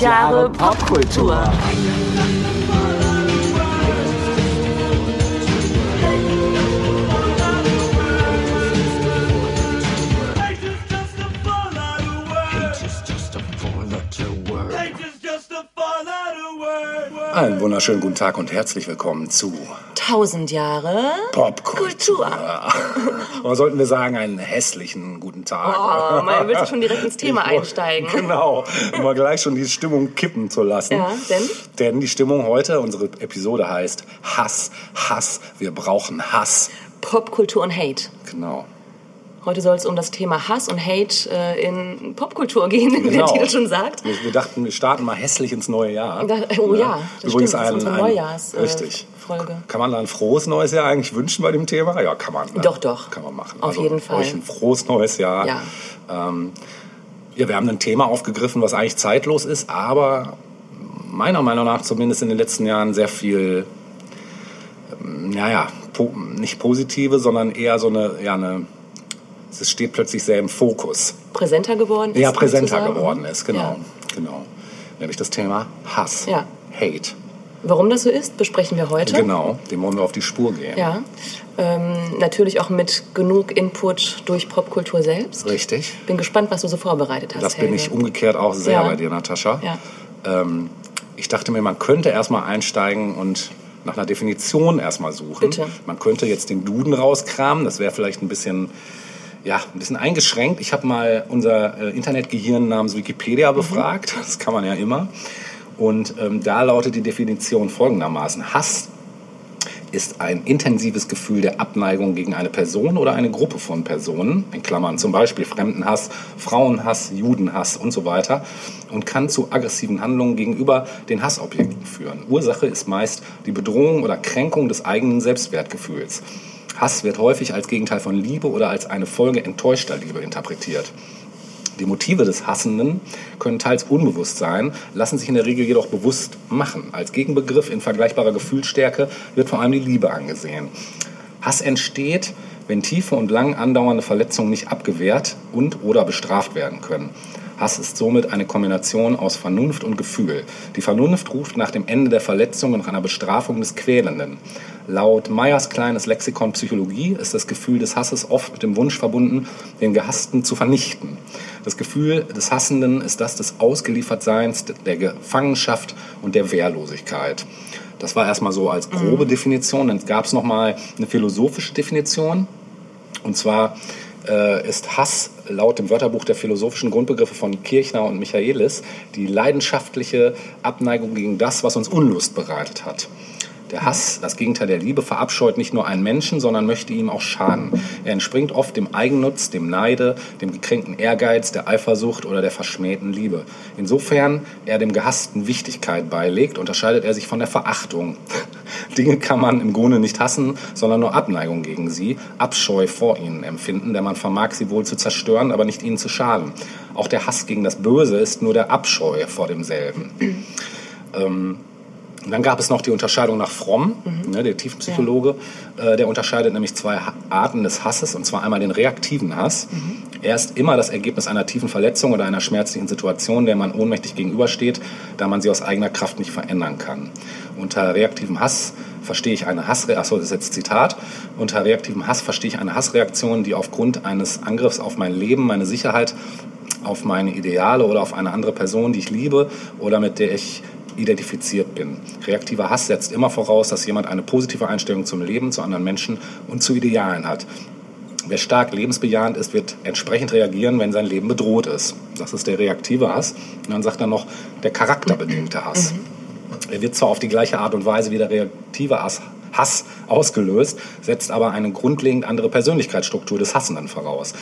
1000 Jahre Popkultur. Einen wunderschönen guten Tag und herzlich willkommen zu 1000 Jahre Popkultur. Oder sollten wir sagen, einen hässlichen guten Tag? Oh, man will schon direkt ins Thema Ich einsteigen. Genau, um mal gleich schon die Stimmung kippen zu lassen. Ja, denn? Denn die Stimmung heute, unsere Episode heißt Hass, Hass, wir brauchen Hass. Popkultur und Hate. Genau. Heute soll es um das Thema Hass und Hate äh, in Popkultur gehen, wie der Genau. Titel schon sagt. Wir, wir dachten, wir starten mal hässlich ins neue Jahr. Da- oh ja, das Übrigens stimmt, das ist ein, unsere ein, Neujahrs- äh. Kann man da ein frohes neues Jahr eigentlich wünschen bei dem Thema? Ja, kann man. Ne? Doch, doch. Kann man machen. Auf also, jeden Fall. Euch ein frohes neues Jahr. Ja. Ähm, ja, wir haben ein Thema aufgegriffen, was eigentlich zeitlos ist, aber meiner Meinung nach zumindest in den letzten Jahren sehr viel, ähm, naja, po nicht positive, sondern eher so eine, ja, eine, es steht plötzlich sehr im Fokus. Präsenter geworden ist. Ja, präsenter sozusagen. geworden ist, genau. Ja. genau. Nämlich das Thema Hass, Ja. Hate. Warum das so ist, besprechen wir heute. Genau, dem wollen wir auf die Spur gehen. Ja. Ähm, natürlich auch mit genug Input durch Popkultur selbst. Richtig. Bin gespannt, was du so vorbereitet hast. Das bin Helge. ich umgekehrt auch sehr Ja. bei dir, Natascha. Ja. Ähm, ich dachte mir, man könnte erstmal einsteigen und nach einer Definition erstmal suchen. Bitte. Man könnte jetzt den Duden rauskramen, das wäre vielleicht ein bisschen, ja, ein bisschen eingeschränkt. Ich habe mal unser äh, Internetgehirn namens Mhm. Wikipedia befragt, das kann man ja immer. Und ähm, da lautet die Definition folgendermaßen. Hass ist ein intensives Gefühl der Abneigung gegen eine Person oder eine Gruppe von Personen, in Klammern zum Beispiel Fremdenhass, Frauenhass, Judenhass und so weiter, und kann zu aggressiven Handlungen gegenüber den Hassobjekten führen. Ursache ist meist die Bedrohung oder Kränkung des eigenen Selbstwertgefühls. Hass wird häufig als Gegenteil von Liebe oder als eine Folge enttäuschter Liebe interpretiert. Die Motive des Hassenden können teils unbewusst sein, lassen sich in der Regel jedoch bewusst machen. Als Gegenbegriff in vergleichbarer Gefühlsstärke wird vor allem die Liebe angesehen. Hass entsteht, wenn tiefe und lang andauernde Verletzungen nicht abgewehrt und oder bestraft werden können. Hass ist somit eine Kombination aus Vernunft und Gefühl. Die Vernunft ruft nach dem Ende der Verletzung und nach einer Bestrafung des Quälenden. Laut Meyers kleines Lexikon Psychologie ist das Gefühl des Hasses oft mit dem Wunsch verbunden, den Gehassten zu vernichten. Das Gefühl des Hassenden ist das des Ausgeliefertseins, der Gefangenschaft und der Wehrlosigkeit. Das war erstmal so als grobe Definition. Dann gab es nochmal eine philosophische Definition. Und zwar äh, ist Hass laut dem Wörterbuch der philosophischen Grundbegriffe von Kirchner und Michaelis die leidenschaftliche Abneigung gegen das, was uns Unlust bereitet hat. Der Hass, das Gegenteil der Liebe, verabscheut nicht nur einen Menschen, sondern möchte ihm auch schaden. Er entspringt oft dem Eigennutz, dem Neide, dem gekränkten Ehrgeiz, der Eifersucht oder der verschmähten Liebe. Insofern er dem Gehassten Wichtigkeit beilegt, unterscheidet er sich von der Verachtung. Dinge kann man im Grunde nicht hassen, sondern nur Abneigung gegen sie, Abscheu vor ihnen empfinden, denn man vermag sie wohl zu zerstören, aber nicht ihnen zu schaden. Auch der Hass gegen das Böse ist nur der Abscheu vor demselben. Ähm, und dann gab es noch die Unterscheidung nach Fromm, ne, der Tiefenpsychologe. Äh, der unterscheidet nämlich zwei Arten des Hasses, und zwar einmal den reaktiven Hass. Er ist immer das Ergebnis einer tiefen Verletzung oder einer schmerzlichen Situation, der man ohnmächtig gegenübersteht, da man sie aus eigener Kraft nicht verändern kann. Unter reaktivem Hass verstehe ich eine Hassreaktion, achso, das ist jetzt Zitat, unter reaktivem Hass verstehe ich eine Hassreaktion, die aufgrund eines Angriffs auf mein Leben, meine Sicherheit, auf meine Ideale oder auf eine andere Person, die ich liebe oder mit der ich identifiziert bin. Reaktiver Hass setzt immer voraus, dass jemand eine positive Einstellung zum Leben, zu anderen Menschen und zu Idealen hat. Wer stark lebensbejahend ist, wird entsprechend reagieren, wenn sein Leben bedroht ist. Das ist der reaktive Hass. Und dann sagt er noch der charakterbedingte Hass. Er wird zwar auf die gleiche Art und Weise wie der reaktive Hass, Hass ausgelöst, setzt aber eine grundlegend andere Persönlichkeitsstruktur des Hassenden voraus.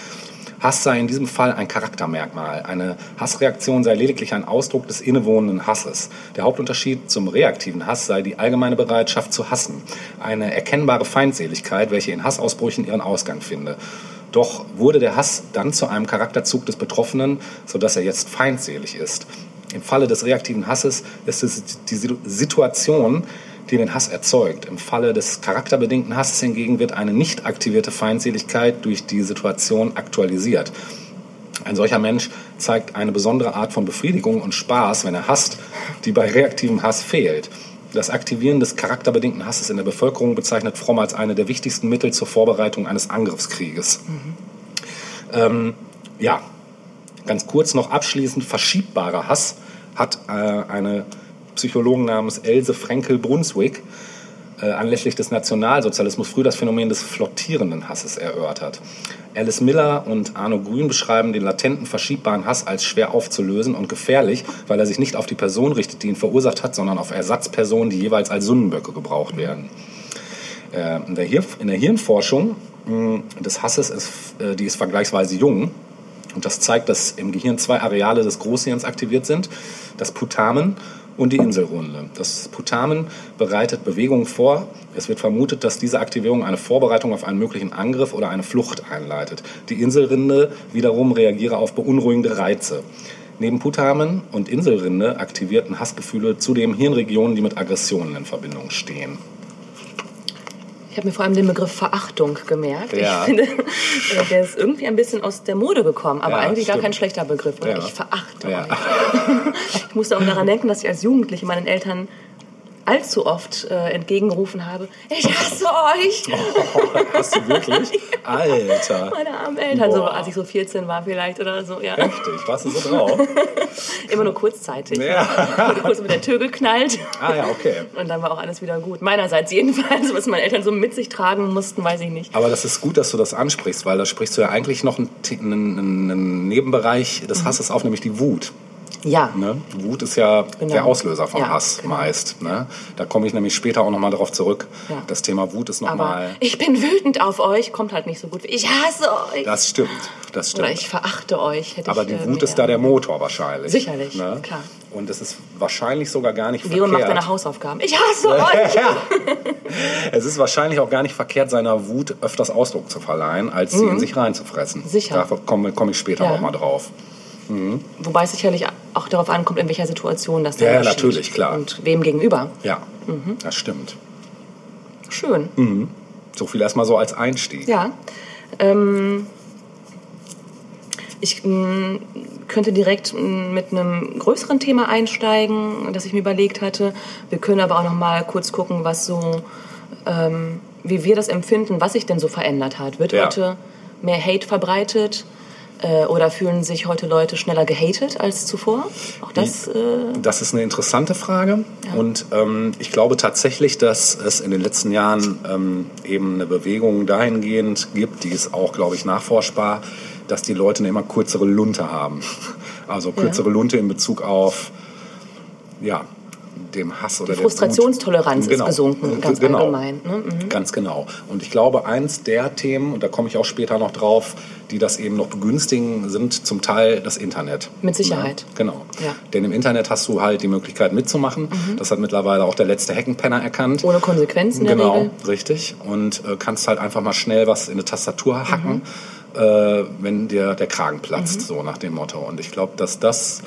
Hass sei in diesem Fall ein Charaktermerkmal. Eine Hassreaktion sei lediglich ein Ausdruck des innewohnenden Hasses. Der Hauptunterschied zum reaktiven Hass sei die allgemeine Bereitschaft zu hassen. Eine erkennbare Feindseligkeit, welche in Hassausbrüchen ihren Ausgang finde. Doch wurde der Hass dann zu einem Charakterzug des Betroffenen, sodass er jetzt feindselig ist. Im Falle des reaktiven Hasses ist es die Situation, die den Hass erzeugt. Im Falle des charakterbedingten Hasses hingegen wird eine nicht aktivierte Feindseligkeit durch die Situation aktualisiert. Ein solcher Mensch zeigt eine besondere Art von Befriedigung und Spaß, wenn er hasst, die bei reaktivem Hass fehlt. Das Aktivieren des charakterbedingten Hasses in der Bevölkerung bezeichnet Fromm als eine der wichtigsten Mittel zur Vorbereitung eines Angriffskrieges. Ähm, ja, ganz kurz noch abschließend, verschiebbarer Hass hat äh, eine Psychologin namens Else Frenkel-Brunswick äh, anlässlich des Nationalsozialismus früh das Phänomen des flottierenden Hasses erörtert. Alice Miller und Arno Grün beschreiben den latenten, verschiebbaren Hass als schwer aufzulösen und gefährlich, weil er sich nicht auf die Person richtet, die ihn verursacht hat, sondern auf Ersatzpersonen, die jeweils als Sündenböcke gebraucht werden. Äh, in, der Hir in der Hirnforschung mh, des Hasses, ist, äh, die ist vergleichsweise jung, und das zeigt, dass im Gehirn zwei Areale des Großhirns aktiviert sind, das Putamen und die Inselrunde. Das Putamen bereitet Bewegungen vor. Es wird vermutet, dass diese Aktivierung eine Vorbereitung auf einen möglichen Angriff oder eine Flucht einleitet. Die Inselrinde wiederum reagiere auf beunruhigende Reize. Neben Putamen und Inselrinde aktivierten Hassgefühle zudem Hirnregionen, die mit Aggressionen in Verbindung stehen. Ich habe mir vor allem den Begriff Verachtung gemerkt. Ja. Ich finde, äh, der ist irgendwie ein bisschen aus der Mode gekommen, aber Ja, eigentlich gar stimmt. kein schlechter Begriff. Oder? Ja. Ich verachte euch. Ich musste auch daran denken, dass ich als Jugendliche meinen Eltern allzu oft äh, entgegengerufen habe, ich hasse euch. Hast du wirklich? Alter. Meine armen Eltern, so, als ich so 14 war vielleicht oder so. Ja. Heftig, warst du so drauf? Immer nur kurzzeitig. Ja. Wurde kurz mit der Tür geknallt. Ah ja, okay. Und dann war auch alles wieder gut. Meinerseits jedenfalls. Was meine Eltern so mit sich tragen mussten, weiß ich nicht. Aber das ist gut, dass du das ansprichst, weil da sprichst du ja eigentlich noch einen, einen, einen Nebenbereich des Hasses auf, nämlich die Wut. Ja. Ne? Wut ist ja Genau. der Auslöser von Ja, Hass genau. meist. Ne? Da komme ich nämlich später auch nochmal darauf zurück. Ja. Das Thema Wut ist nochmal. ich bin wütend auf euch, kommt halt nicht so gut. wie Ich hasse euch. Das stimmt, das Oder stimmt. ich verachte euch. Hätte Aber die äh, Wut mehr- ist da der Motor wahrscheinlich. Sicherlich, ne? klar. Und es ist wahrscheinlich sogar gar nicht Leon macht verkehrt. seine Hausaufgaben. Ich hasse euch. ja. Es ist wahrscheinlich auch gar nicht verkehrt, seiner Wut öfters Ausdruck zu verleihen, als sie in sich reinzufressen. Mhm. Sicher. Da komme komm ich später Ja. noch mal drauf. Wobei es sicherlich auch darauf ankommt, in welcher Situation das dann ja, geschieht. natürlich, klar. Und wem gegenüber. Ja, Mhm. das stimmt. Schön. So viel erstmal so als Einstieg. Ja. Ähm, ich mh, könnte direkt mh, mit einem größeren Thema einsteigen, das ich mir überlegt hatte. Wir können aber auch noch mal kurz gucken, was so, ähm, wie wir das empfinden, was sich denn so verändert hat. Wird Ja. heute mehr Hate verbreitet? Äh, oder fühlen sich heute Leute schneller gehatet als zuvor? Auch das. Äh, Das ist eine interessante Frage. Und ähm, ich glaube tatsächlich, dass es in den letzten Jahren ähm, eben eine Bewegung dahingehend gibt, die ist auch, glaube ich, nachforschbar, dass die Leute eine immer kürzere Lunte haben. Also kürzere Lunte in Bezug auf ja, dem Hass oder die der Wut. Frustrationstoleranz ist Genau. gesunken, ganz Genau. allgemein. Ne? Mhm. Ganz genau. Und ich glaube, eins der Themen, und da komme ich auch später noch drauf, die das eben noch begünstigen, sind zum Teil das Internet. Mit Sicherheit. Ja, genau. Ja. Denn im Internet hast du halt die Möglichkeit mitzumachen. Das hat mittlerweile auch der letzte Heckenpenner erkannt. Ohne Konsequenzen der genau, Regel. richtig. Und äh, kannst halt einfach mal schnell was in eine Tastatur hacken, Mhm. äh, wenn dir der Kragen platzt, so nach dem Motto. Und ich glaube, dass das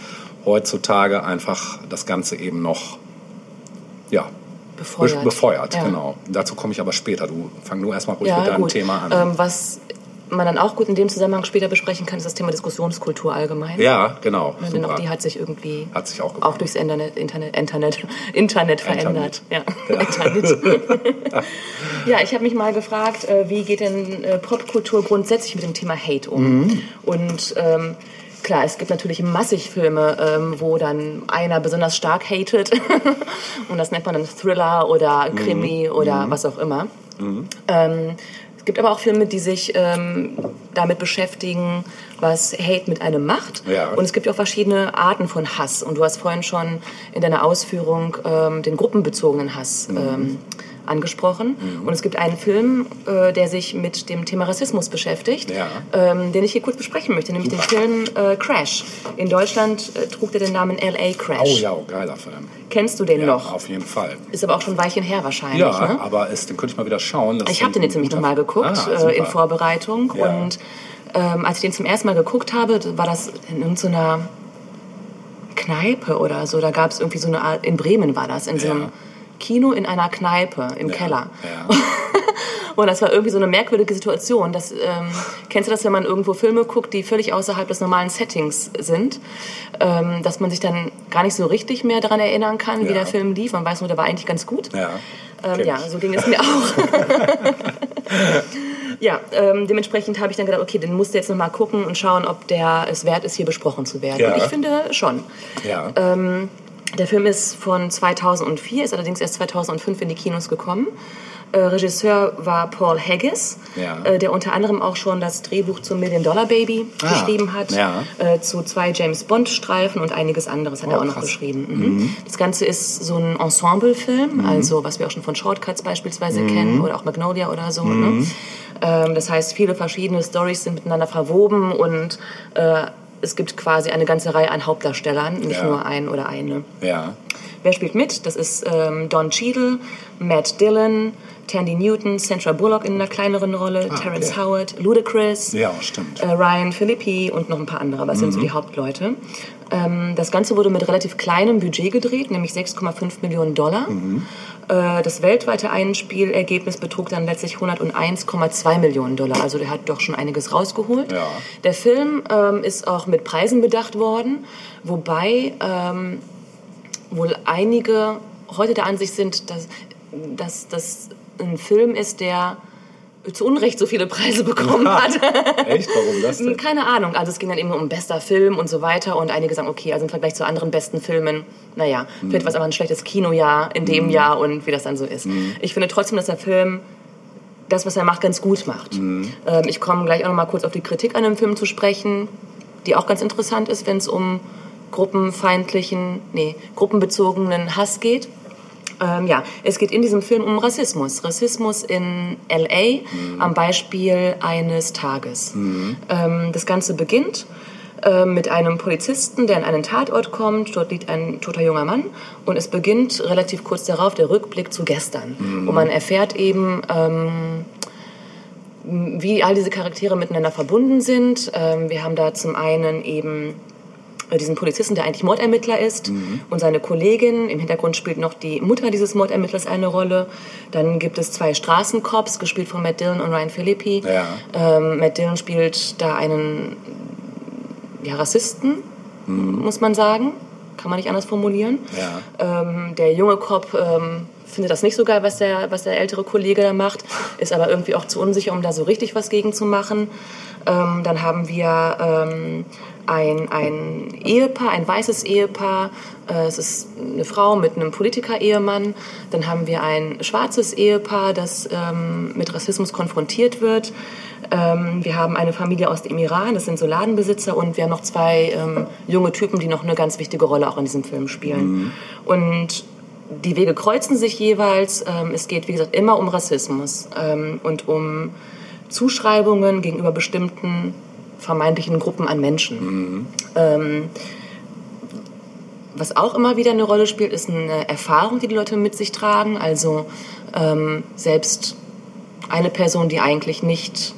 heutzutage einfach das Ganze eben noch ja, Befeuert. be- befeuert Ja. genau. Dazu komme ich aber später. Du fang nur erstmal ruhig Ja, mit deinem gut. Thema an. Ähm, was man dann auch gut in dem Zusammenhang später besprechen kann, ist das Thema Diskussionskultur allgemein. ja, genau. Denn auch die hat sich irgendwie Hat sich auch auch durchs Internet, Internet, Internet, Internet verändert. Ja. Internet. ja, ich habe mich mal gefragt, äh, wie geht denn äh, Popkultur grundsätzlich mit dem Thema Hate um? Mhm. Und ähm, klar, es gibt natürlich massig Filme, ähm, wo dann einer besonders stark hatet. Und das nennt man dann Thriller oder Krimi Mhm. oder was auch immer. Ähm, es gibt aber auch Filme, die sich ähm, damit beschäftigen, was Hate mit einem macht. Ja. Und es gibt ja auch verschiedene Arten von Hass. Und du hast vorhin schon in deiner Ausführung ähm, den gruppenbezogenen Hass Mhm. angesprochen. Und es gibt einen Film, äh, der sich mit dem Thema Rassismus beschäftigt, Ja. ähm, den ich hier kurz besprechen möchte, nämlich den Film äh, Crash. In Deutschland äh, trug der den Namen L.A. Crash. Oh ja, oh, geiler Film. Kennst du den Ja, noch? auf jeden Fall. Ist aber auch schon ein Weilchen her wahrscheinlich. Ja, ne? aber es, den könnte ich mal wieder schauen. Ich habe den jetzt nämlich nochmal geguckt Ah, äh, in super. Vorbereitung Ja. und ähm, als ich den zum ersten Mal geguckt habe, war das in irgendeiner Kneipe oder so. Da gab es irgendwie so eine Art, in Bremen war das, in so einem Ja. Kino in einer Kneipe im Ja, Keller. Ja. Und das war irgendwie so eine merkwürdige Situation. Das, ähm, kennst du das, wenn man irgendwo Filme guckt, die völlig außerhalb des normalen Settings sind? Ähm, dass man sich dann gar nicht so richtig mehr daran erinnern kann, wie Ja. der Film lief. Man weiß nur, der war eigentlich ganz gut. Ja. Ähm, ja, so ging es mir auch. ja, ähm, dementsprechend habe ich dann gedacht, okay, den musst du jetzt nochmal gucken und schauen, ob der es wert ist, hier besprochen zu werden. Ja. Und ich finde schon. Ja. Der Film ist von 2004, ist allerdings erst 2005 in die Kinos gekommen. Äh, Regisseur war Paul Haggis, Ja. äh, der unter anderem auch schon das Drehbuch zum Million Dollar Baby Ah, geschrieben hat, ja. äh, zu zwei James Bond Streifen und einiges anderes hat Oh, er auch noch krass. geschrieben. Mhm. Das Ganze ist so ein Ensemble-Film, Mhm. also was wir auch schon von Shortcuts beispielsweise kennen oder auch Magnolia oder so. Ne? Ähm, das heißt, viele verschiedene Stories sind miteinander verwoben und es gibt quasi eine ganze Reihe an Hauptdarstellern, nicht Ja. nur ein oder eine. ja. Wer spielt mit? Das ist ähm, Don Cheadle, Matt Dillon, Tandy Newton, Sandra Bullock in einer kleineren Rolle, Terrence okay. Howard, Ludacris, Ja, äh, Ryan Philippi und noch ein paar andere, aber es sind so die Hauptleute. Ähm, das Ganze wurde mit relativ kleinem Budget gedreht, nämlich 6,5 Millionen Dollar. Äh, das weltweite Einspielergebnis betrug dann letztlich 101,2 Millionen Dollar. Also der hat doch schon einiges rausgeholt. Ja. Der Film ähm, ist auch mit Preisen bedacht worden, wobei ähm, wohl einige heute der Ansicht sind, dass, dass das ein Film ist, der zu Unrecht so viele Preise bekommen hat. Echt? Warum das denn? Keine Ahnung. Also es ging dann eben um bester Film und so weiter. Und einige sagen, okay, also im Vergleich zu anderen besten Filmen, naja, vielleicht war es aber ein schlechtes Kinojahr in dem Jahr und wie das dann so ist. Ich finde trotzdem, dass der Film das, was er macht, ganz gut macht. Ähm, ich komme gleich auch noch mal kurz auf die Kritik an dem Film zu sprechen, die auch ganz interessant ist, wenn es um gruppenfeindlichen, nee, gruppenbezogenen Hass geht. Ähm, ja, es geht in diesem Film um Rassismus. Rassismus in LA am Beispiel eines Tages. Ähm, das Ganze beginnt äh, mit einem Polizisten, der an einen Tatort kommt. Dort liegt ein toter junger Mann. Und es beginnt relativ kurz darauf der Rückblick zu gestern. Wo man erfährt eben, ähm, wie all diese Charaktere miteinander verbunden sind. Ähm, wir haben da zum einen eben diesen Polizisten, der eigentlich Mordermittler ist, und seine Kollegin. Im Hintergrund spielt noch die Mutter dieses Mordermittlers eine Rolle. Dann gibt es zwei Straßencops, gespielt von Matt Dillon und Ryan Philippi. Ja. Ähm, Matt Dillon spielt da einen ja, Rassisten, muss man sagen. Kann man nicht anders formulieren. Ja. Ähm, der junge Cop ähm, findet das nicht so geil, was der, was der ältere Kollege da macht, ist aber irgendwie auch zu unsicher, um da so richtig was gegen zu machen. Ähm, dann haben wir ähm, ein, ein Ehepaar, ein weißes Ehepaar. Äh, es ist eine Frau mit einem Politiker-Ehemann. Dann haben wir ein schwarzes Ehepaar, das ähm, mit Rassismus konfrontiert wird. Ähm, wir haben eine Familie aus dem Iran, das sind so Ladenbesitzer. Und wir haben noch zwei ähm, junge Typen, die noch eine ganz wichtige Rolle auch in diesem Film spielen. Und die Wege kreuzen sich jeweils. Ähm, es geht, wie gesagt, immer um Rassismus ähm, und um Zuschreibungen gegenüber bestimmten vermeintlichen Gruppen an Menschen. Ähm, was auch immer wieder eine Rolle spielt, ist eine Erfahrung, die die Leute mit sich tragen. Also ähm, selbst eine Person, die eigentlich nicht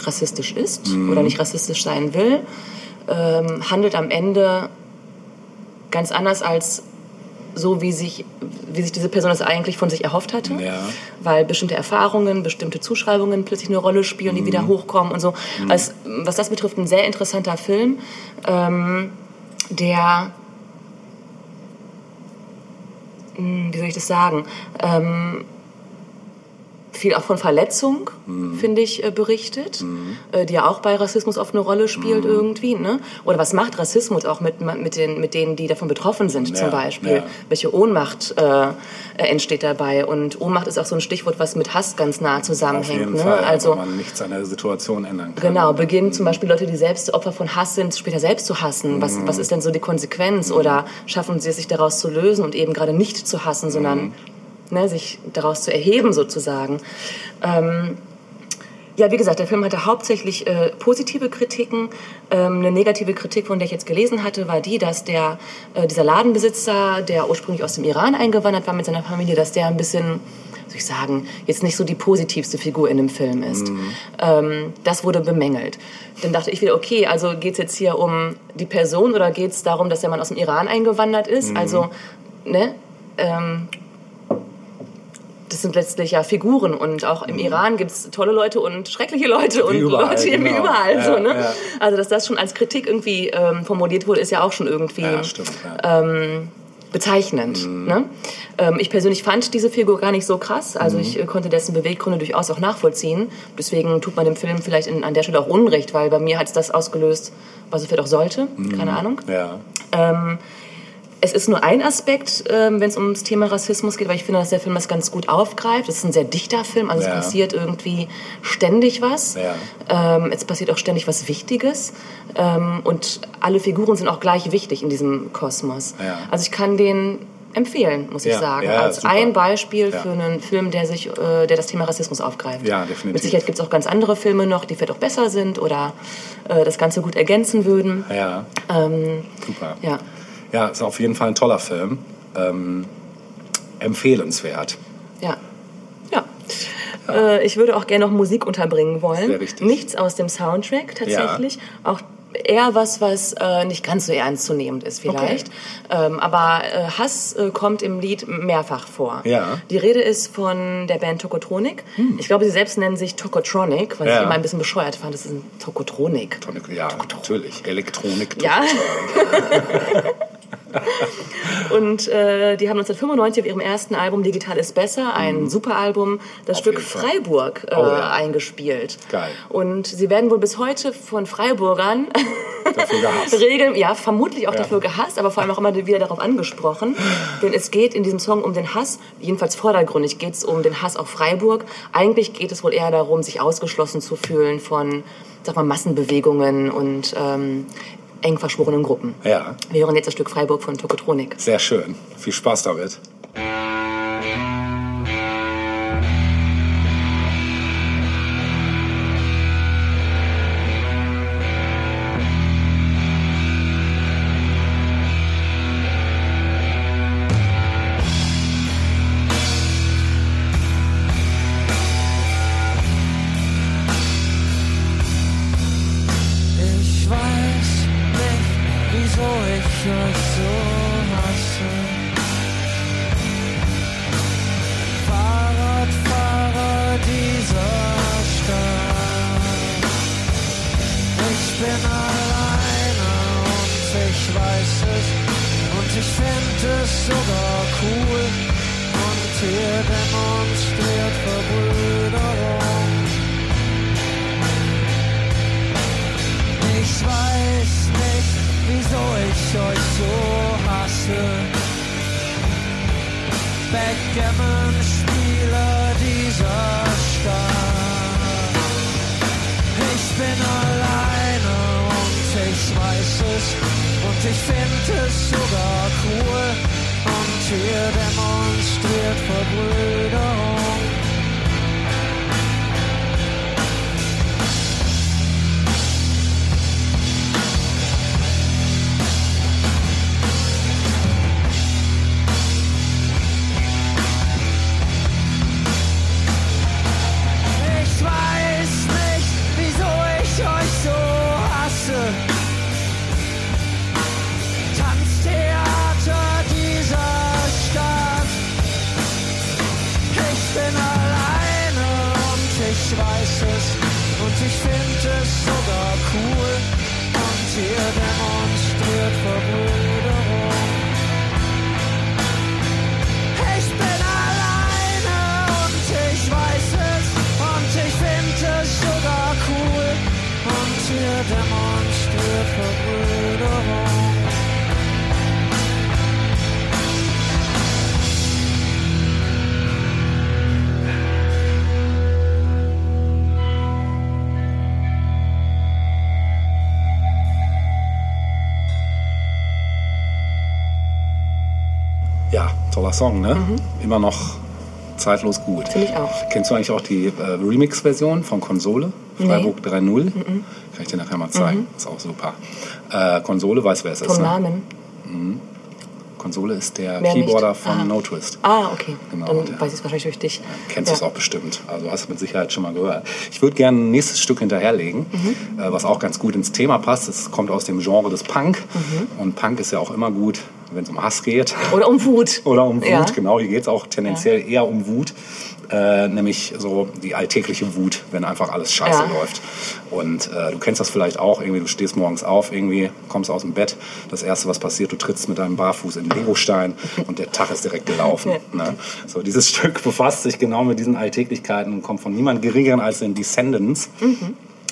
rassistisch ist oder nicht rassistisch sein will, ähm, handelt am Ende ganz anders als so, wie sich, wie sich diese Person das eigentlich von sich erhofft hatte. Ja. Weil bestimmte Erfahrungen, bestimmte Zuschreibungen plötzlich eine Rolle spielen, die wieder hochkommen und so. Also, was das betrifft, ein sehr interessanter Film, ähm, der, hm, wie soll ich das sagen, ähm, viel auch von Verletzung, finde ich, äh, berichtet, äh, die ja auch bei Rassismus oft eine Rolle spielt irgendwie. Ne? Oder was macht Rassismus auch mit, mit, den, mit denen, die davon betroffen sind zum Ja, Beispiel? ja. Welche Ohnmacht äh, äh, entsteht dabei? Und Ohnmacht ist auch so ein Stichwort, was mit Hass ganz nah zusammenhängt. ne? Fall, also wenn man nichts an der Situation ändern kann. Genau, beginnen zum Beispiel Leute, die selbst Opfer von Hass sind, später selbst zu hassen. Was, was ist denn so die Konsequenz? Oder schaffen sie es, sich daraus zu lösen und eben gerade nicht zu hassen, sondern ne, sich daraus zu erheben sozusagen? Ähm, ja, wie gesagt, der Film hatte hauptsächlich äh, positive Kritiken. Ähm, eine negative Kritik, von der ich jetzt gelesen hatte, war die, dass der, äh, dieser Ladenbesitzer, der ursprünglich aus dem Iran eingewandert war mit seiner Familie, dass der ein bisschen, soll ich sagen, jetzt nicht so die positivste Figur in dem Film ist. Ähm, das wurde bemängelt. Dann dachte ich wieder, okay, also geht es jetzt hier um die Person oder geht es darum, dass der Mann aus dem Iran eingewandert ist? Also, ne? Ähm, das sind letztlich ja Figuren und auch im Iran gibt es tolle Leute und schreckliche Leute und überall, Leute wie genau. überall. Ja, so, ne? ja. Also dass das schon als Kritik irgendwie ähm, formuliert wurde, ist ja auch schon irgendwie Ja, stimmt. Ja. bezeichnend. Ne? Ähm, ich persönlich fand diese Figur gar nicht so krass. Also ich äh, konnte dessen Beweggründe durchaus auch nachvollziehen. Deswegen tut man dem Film vielleicht in, an der Stelle auch Unrecht, weil bei mir hat es das ausgelöst, was es vielleicht auch sollte. Keine Ahnung. ja. Es ist nur ein Aspekt, ähm, wenn es ums Thema Rassismus geht, weil ich finde, dass der Film das ganz gut aufgreift. Es ist ein sehr dichter Film, also Ja. es passiert irgendwie ständig was. Ja. Ähm, es passiert auch ständig was Wichtiges. Ähm, und alle Figuren sind auch gleich wichtig in diesem Kosmos. Ja. Also ich kann den empfehlen, muss ich sagen, als super. ein Beispiel für einen Film, der sich, äh, der das Thema Rassismus aufgreift. Ja, definitiv. Mit Sicherheit gibt es auch ganz andere Filme noch, die vielleicht auch besser sind oder äh, das Ganze gut ergänzen würden. Ja. Super. Ja. Ja, ist auf jeden Fall ein toller Film. Ähm, empfehlenswert. Ja. Ja. Äh, ich würde auch gerne noch Musik unterbringen wollen. Sehr richtig. Nichts aus dem Soundtrack tatsächlich. Auch eher was, was äh, nicht ganz so ernstzunehmend ist vielleicht. Ähm, aber äh, Hass äh, kommt im Lied mehrfach vor. Ja. Hm. Die Rede ist von der Band Tokotronic. Ich glaube, sie selbst nennen sich Tokotronic, was Ja. ich immer ein bisschen bescheuert fand. Das ist ein Tokotronic. Tonic, Ja, natürlich. Elektronik. Ja. Und äh, die haben 1995 auf ihrem ersten Album Digital ist besser, ein super Album, das Auf Stück. Freiburg äh, Oh ja. eingespielt. Geil. Und sie werden wohl bis heute von Freiburgern Dafür gehasst. Regeln, ja, vermutlich auch Ja. dafür gehasst, aber vor allem auch immer wieder darauf angesprochen. Denn es geht in diesem Song um den Hass, jedenfalls vordergründig geht es um den Hass auf Freiburg. Eigentlich geht es wohl eher darum, sich ausgeschlossen zu fühlen von, sag mal, Massenbewegungen und ähm, eng verschworenen Gruppen. Ja, Wir hören jetzt das Stück Freiburg von Tokotronik. sehr schön. Viel Spaß damit. Toller Song, ne? Immer noch zeitlos gut. Finde ich auch. Kennst du eigentlich auch die äh, Remix-Version von Konsole? Freiburg 3.0? Kann ich dir nachher mal zeigen. Ist auch super. Äh, Konsole, weißt du, wer es ist? Vom Ne? Namen. Konsole ist der Mehr nicht. Keyboarder von Aha. No Twist. Ah, okay. Genau, Dann der- weiß ich es wahrscheinlich durch dich. Kennst Ja. du es auch bestimmt. Also hast du mit Sicherheit schon mal gehört. Ich würde gerne ein nächstes Stück hinterherlegen, Mhm. äh, was auch ganz gut ins Thema passt. Es kommt aus dem Genre des Punk. Mhm. Und Punk ist ja auch immer gut, wenn es um Hass geht. Oder um Wut. Oder um Wut, Ja. genau. Hier geht es auch tendenziell eher um Wut. Äh, nämlich so die alltägliche Wut, wenn einfach alles scheiße Ja. läuft. Und äh, du kennst das vielleicht auch, irgendwie du stehst morgens auf, irgendwie kommst aus dem Bett, das erste, was passiert, du trittst mit deinem Barfuß in den Legostein und der Tag ist direkt gelaufen. Ne? So, dieses Stück befasst sich genau mit diesen Alltäglichkeiten und kommt von niemand geringeren als den Descendants.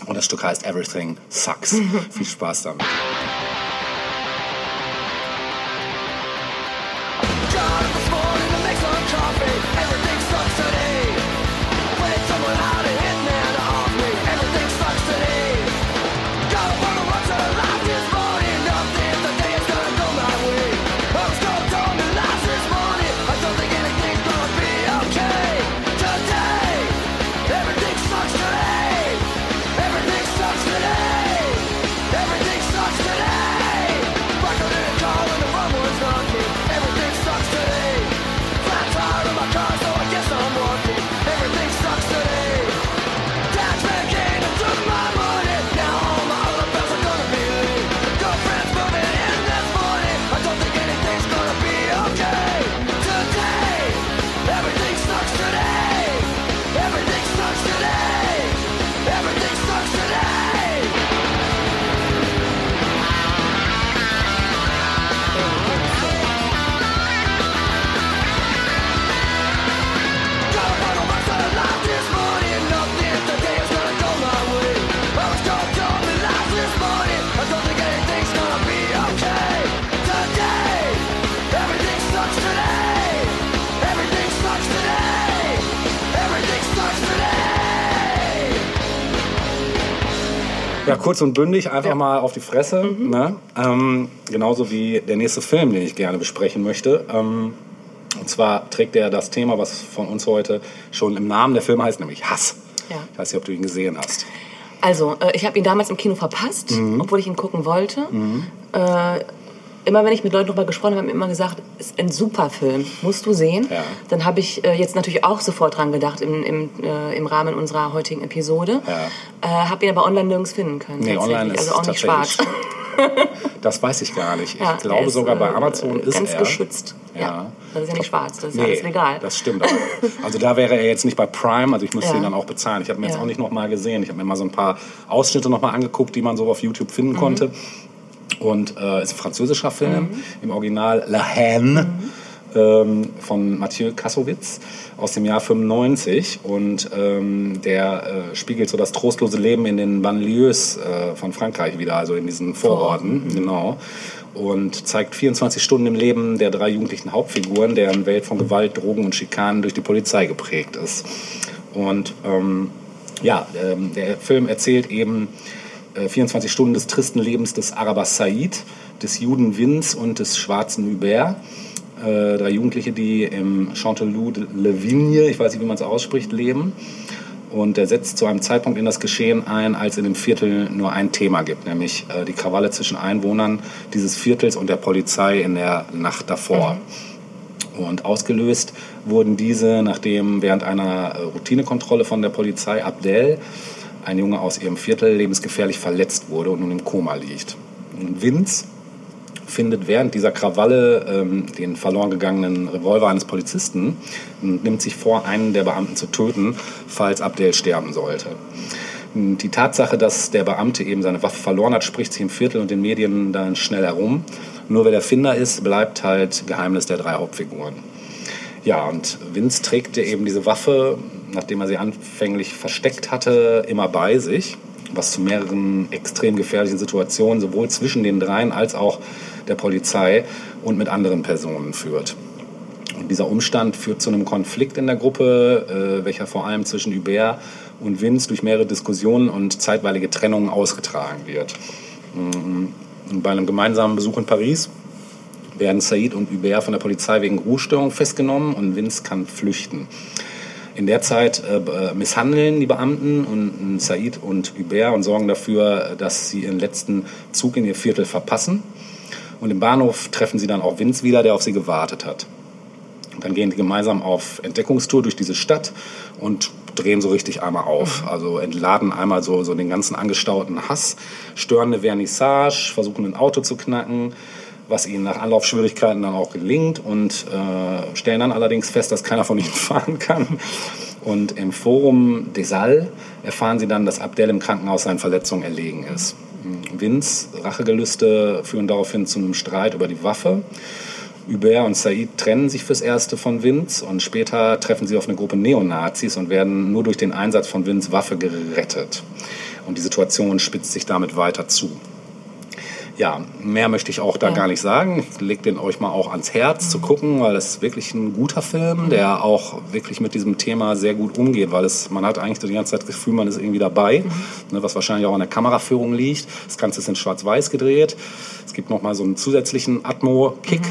Und das Stück heißt Everything Sucks. Viel Spaß damit. Ja, kurz und bündig, einfach mal auf die Fresse. Ne? Ähm, genauso wie der nächste Film, den ich gerne besprechen möchte. Ähm, und zwar trägt er das Thema, was von uns heute schon im Namen der Film heißt, nämlich Hass. Ja. Ich weiß nicht, ob du ihn gesehen hast. Also, äh, ich habe ihn damals im Kino verpasst, Mhm. obwohl ich ihn gucken wollte. Äh, immer wenn ich mit Leuten darüber gesprochen habe, haben immer gesagt, ist ein super Film, musst du sehen. Ja. Dann habe ich äh, jetzt natürlich auch sofort dran gedacht im, im, äh, im Rahmen unserer heutigen Episode. Ja. Äh, habe ihn aber online nirgends finden können. Nee, online ist also auch nicht schwarz. Das weiß ich gar nicht. Ich Ja, glaube ist, sogar bei äh, Amazon ist ganz er. geschützt. Ja. Das ist ja nicht schwarz, das ist Nee, alles legal. das stimmt. auch. Also da wäre er jetzt nicht bei Prime, also ich müsste ihn dann auch bezahlen. Ich habe mir jetzt auch nicht noch mal gesehen. Ich habe mir mal so ein paar Ausschnitte noch mal angeguckt, die man so auf YouTube finden Mhm. konnte. Und äh, ist ein französischer Film, Mhm. im Original La Haine. Ähm, von Mathieu Kassowitz aus dem Jahr 95 und ähm, der äh, spiegelt so das trostlose Leben in den Banlieues äh, von Frankreich wieder, also in diesen Vororten, genau und zeigt 24 Stunden im Leben der drei jugendlichen Hauptfiguren, deren Welt von Gewalt, Drogen und Schikanen durch die Polizei geprägt ist. Und ähm, ja, ähm, der Film erzählt eben 24 Stunden des tristen Lebens des Arabers Said, des Juden Vince und des schwarzen Hubert. Äh, drei Jugendliche, die im Chanteloup de Le Vigne, ich weiß nicht, wie man es ausspricht, leben. Und er setzt zu einem Zeitpunkt in das Geschehen ein, als in dem Viertel nur ein Thema gibt, nämlich äh, die Krawalle zwischen Einwohnern dieses Viertels und der Polizei in der Nacht davor. Und ausgelöst wurden diese, nachdem während einer äh, Routinekontrolle von der Polizei Abdel ein Junge aus ihrem Viertel lebensgefährlich verletzt wurde und nun im Koma liegt. Und Vince findet während dieser Krawalle ähm, den verloren gegangenen Revolver eines Polizisten und nimmt sich vor, einen der Beamten zu töten, falls Abdel sterben sollte. Die Tatsache, dass der Beamte eben seine Waffe verloren hat, spricht sich im Viertel und den Medien dann schnell herum. Nur wer der Finder ist, bleibt halt Geheimnis der drei Hauptfiguren. Ja, und Vince trägte eben diese Waffe, nachdem er sie anfänglich versteckt hatte, immer bei sich, was zu mehreren extrem gefährlichen Situationen sowohl zwischen den dreien als auch der Polizei und mit anderen Personen führt. Und dieser Umstand führt zu einem Konflikt in der Gruppe, äh, welcher vor allem zwischen Hubert und Vince durch mehrere Diskussionen und zeitweilige Trennungen ausgetragen wird. Mm, Und bei einem gemeinsamen Besuch in Paris werden Said und Hubert von der Polizei wegen Ruhestörung festgenommen und Vince kann flüchten. In der Zeit äh, be- misshandeln die Beamten und äh, Said und Hubert und sorgen dafür, dass sie ihren letzten Zug in ihr Viertel verpassen. Und im Bahnhof treffen sie dann auch Vince wieder, der auf sie gewartet hat. Und dann gehen die gemeinsam auf Entdeckungstour durch diese Stadt und drehen so richtig einmal auf. Also entladen einmal so, so den ganzen angestauten Hass, stören eine Vernissage, versuchen ein Auto zu knacken, was ihnen nach Anlaufschwierigkeiten dann auch gelingt und äh, stellen dann allerdings fest, dass keiner von ihnen fahren kann Und im Forum des All erfahren sie dann, dass Abdel im Krankenhaus seinen Verletzungen erlegen ist. Vince Rachegelüste führen daraufhin zu einem Streit über die Waffe. Hubert und Said trennen sich fürs Erste von Vince und später treffen sie auf eine Gruppe Neonazis und werden nur durch den Einsatz von Vince Waffe gerettet. Und die Situation spitzt sich damit weiter zu. Ja, mehr möchte ich auch da Ja. gar nicht sagen. Ich lege den euch mal auch ans Herz zu gucken, weil es ist wirklich ein guter Film, der auch wirklich mit diesem Thema sehr gut umgeht, weil es, man hat eigentlich so die ganze Zeit das Gefühl, man ist irgendwie dabei, ne, was wahrscheinlich auch an der Kameraführung liegt. Das Ganze ist in Schwarz-Weiß gedreht. Es gibt nochmal so einen zusätzlichen Atmo-Kick.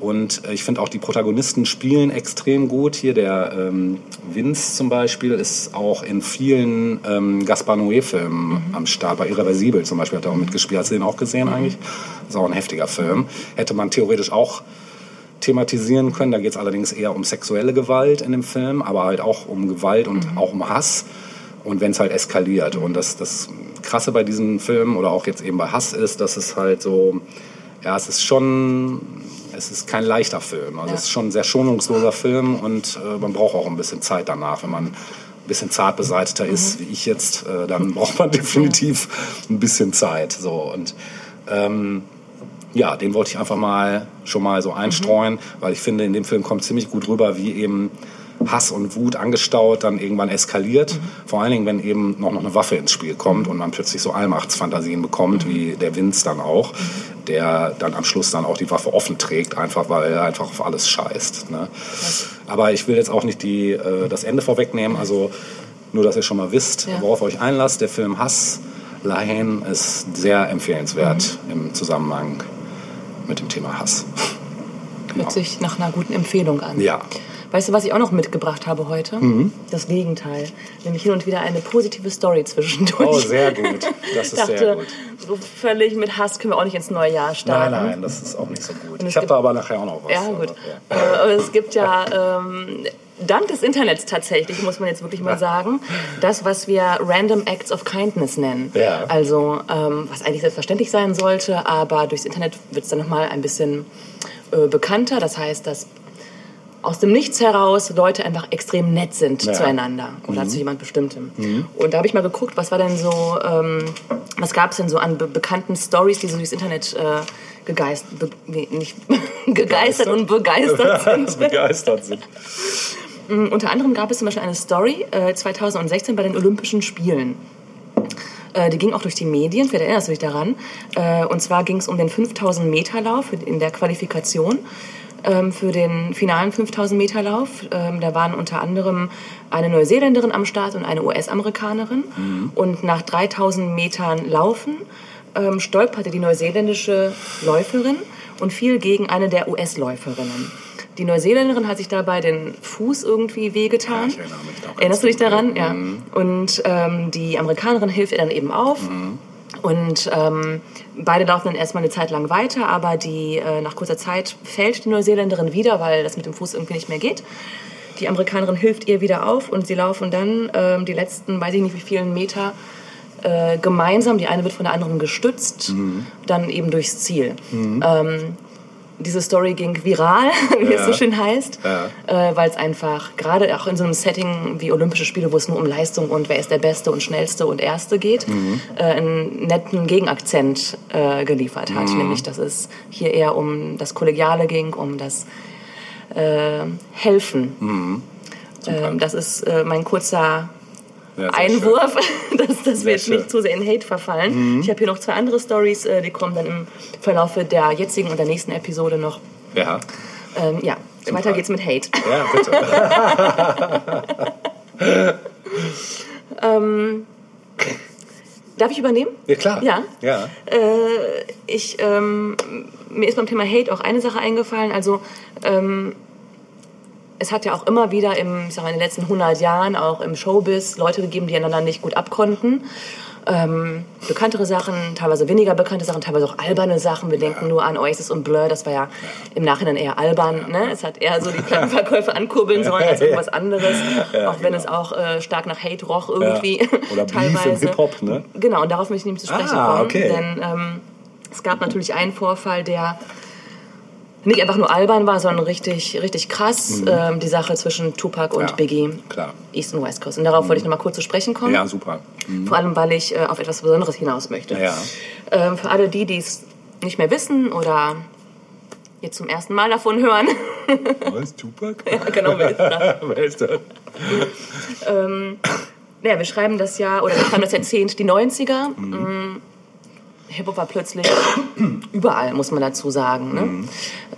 Und äh, ich finde auch die Protagonisten spielen extrem gut. Hier der ähm, Vince zum Beispiel ist auch in vielen ähm, Gaspar Noé-Filmen am Start. Bei Irreversibel zum Beispiel hat er auch mitgespielt. Hast du den auch gesehen eigentlich? ist auch ein heftiger Film. Hätte man theoretisch auch thematisieren können. Da geht es allerdings eher um sexuelle Gewalt in dem Film, aber halt auch um Gewalt und auch um Hass. Und wenn es halt eskaliert. Und das, das Krasse bei diesen Filmen oder auch jetzt eben bei Hass ist, dass es halt so, ja, es ist schon, es ist kein leichter Film. Also Ja. es ist schon ein sehr schonungsloser Film und äh, man braucht auch ein bisschen Zeit danach, wenn man ein bisschen zart beseiteter ist, wie ich jetzt, äh, dann braucht man definitiv ein bisschen Zeit. So und ähm, ja, den wollte ich einfach mal schon mal so einstreuen, weil ich finde, in dem Film kommt ziemlich gut rüber, wie eben Hass und Wut angestaut dann irgendwann eskaliert. Vor allen Dingen, wenn eben noch, noch eine Waffe ins Spiel kommt und man plötzlich so Allmachtsfantasien bekommt, wie der Vince dann auch, der dann am Schluss dann auch die Waffe offen trägt, einfach weil er einfach auf alles scheißt. Ne? Aber ich will jetzt auch nicht die, äh, das Ende vorwegnehmen, also nur, dass ihr schon mal wisst, Ja. worauf euch einlasst. Der Film Hass, Lahain, ist sehr empfehlenswert im Zusammenhang mit dem Thema Hass. Hört sich nach einer guten Empfehlung an. Ja. Weißt du, was ich auch noch mitgebracht habe heute? Mhm. Das Gegenteil. Nämlich hin und wieder eine positive Story zwischendurch. Oh, sehr gut. Das ist Ich dachte, sehr gut. so völlig mit Hass können wir auch nicht ins neue Jahr Nein, starten. nein, das ist auch nicht so gut. Ich habe da aber nachher auch noch was. Ja, aber, gut. ja. Äh, Aber es gibt ja ähm, dank des Internets tatsächlich, muss man jetzt wirklich mal sagen, das, was wir Random Acts of Kindness nennen. Ja. Also, ähm, was eigentlich selbstverständlich sein sollte, aber durchs Internet wird es dann nochmal ein bisschen äh, bekannter. Das heißt, dass aus dem Nichts heraus Leute einfach extrem nett sind Ja. zueinander oder zu jemand Bestimmtem. Und da habe ich mal geguckt, was war denn so, ähm, was gab es denn so an be bekannten Stories, die so durchs Internet äh, gegeistert, be nee, nicht gegeistert und begeistert sind. Begeistert sind. Unter anderem gab es zum Beispiel eine Story äh, 2016 bei den Olympischen Spielen. Äh, die ging auch durch die Medien, vielleicht erinnerst du dich daran. Äh, und zwar ging es um den 5000 Meter Lauf in der Qualifikation ähm, für den finalen 5000 Meter Lauf. Ähm, da waren unter anderem eine Neuseeländerin am Start und eine US-Amerikanerin. Und nach 3000 Metern Laufen ähm, stolperte die neuseeländische Läuferin und fiel gegen eine der US-Läuferinnen. Die Neuseeländerin hat sich dabei den Fuß irgendwie wehgetan. Ja, Erinnerst du dich daran? Ja. Und ähm, die Amerikanerin hilft ihr dann eben auf. Und ähm, beide laufen dann erstmal eine Zeit lang weiter, aber die, äh, nach kurzer Zeit fällt die Neuseeländerin wieder, weil das mit dem Fuß irgendwie nicht mehr geht. Die Amerikanerin hilft ihr wieder auf und sie laufen dann ähm, die letzten, weiß ich nicht wie vielen Meter äh, gemeinsam. Die eine wird von der anderen gestützt, dann eben durchs Ziel. Ähm, diese Story ging viral, wie es Ja. so schön heißt, Ja. äh, weil es einfach gerade auch in so einem Setting wie Olympische Spiele, wo es nur um Leistung und wer ist der Beste und Schnellste und Erste geht, äh, einen netten Gegenakzent äh, geliefert hat. Nämlich, dass es hier eher um das Kollegiale ging, um das äh, Helfen. Ähm, das ist äh, mein kurzer Ja, Einwurf, dass, dass wir jetzt nicht zu sehr in Hate verfallen. Ich habe hier noch zwei andere Stories, äh, die kommen dann im Verlauf der jetzigen und der nächsten Episode noch. Ja. Ähm, ja, weiter geht's mit Hate. ja, bitte. Darf ich übernehmen? Ja, klar. Ja. ja. Äh, ich, ähm, mir ist beim Thema Hate auch eine Sache eingefallen. Also, ähm, es hat ja auch immer wieder im, ich sag mal, in den letzten 100 Jahren auch im Showbiz Leute gegeben, die einander nicht gut abkonnten. Ähm, bekanntere Sachen, teilweise weniger bekannte Sachen, teilweise auch alberne Sachen. Wir denken nur an Oasis und Blur, das war ja im Nachhinein eher albern. Ne? Es hat eher so die Plattenverkäufe ankurbeln sollen als irgendwas anderes. auch wenn es auch äh, stark nach Hate roch irgendwie. Ja. Oder Beef im teilweise. Hip-Hop, ne? Genau, und darauf möchte ich nämlich zu sprechen Ah, kommen. okay. Denn ähm, es gab natürlich einen Vorfall, der nicht einfach nur albern war, sondern richtig, richtig krass ähm, die Sache zwischen Tupac und Mhm. Ja, Biggie, klar. East und West Coast. Und darauf wollte ich noch mal kurz zu sprechen kommen. Ja, super. Vor allem, weil ich äh, auf etwas Besonderes hinaus möchte. Ja. Ähm, für alle die, die es nicht mehr wissen oder jetzt zum ersten Mal davon hören. Was, Tupac? genau, wer ist das? Wer ist das? Naja, wir schreiben das Jahr, oder wir schreiben das Jahrzehnt die 90er. Mm, Hip-Hop war plötzlich überall, muss man dazu sagen. Ne?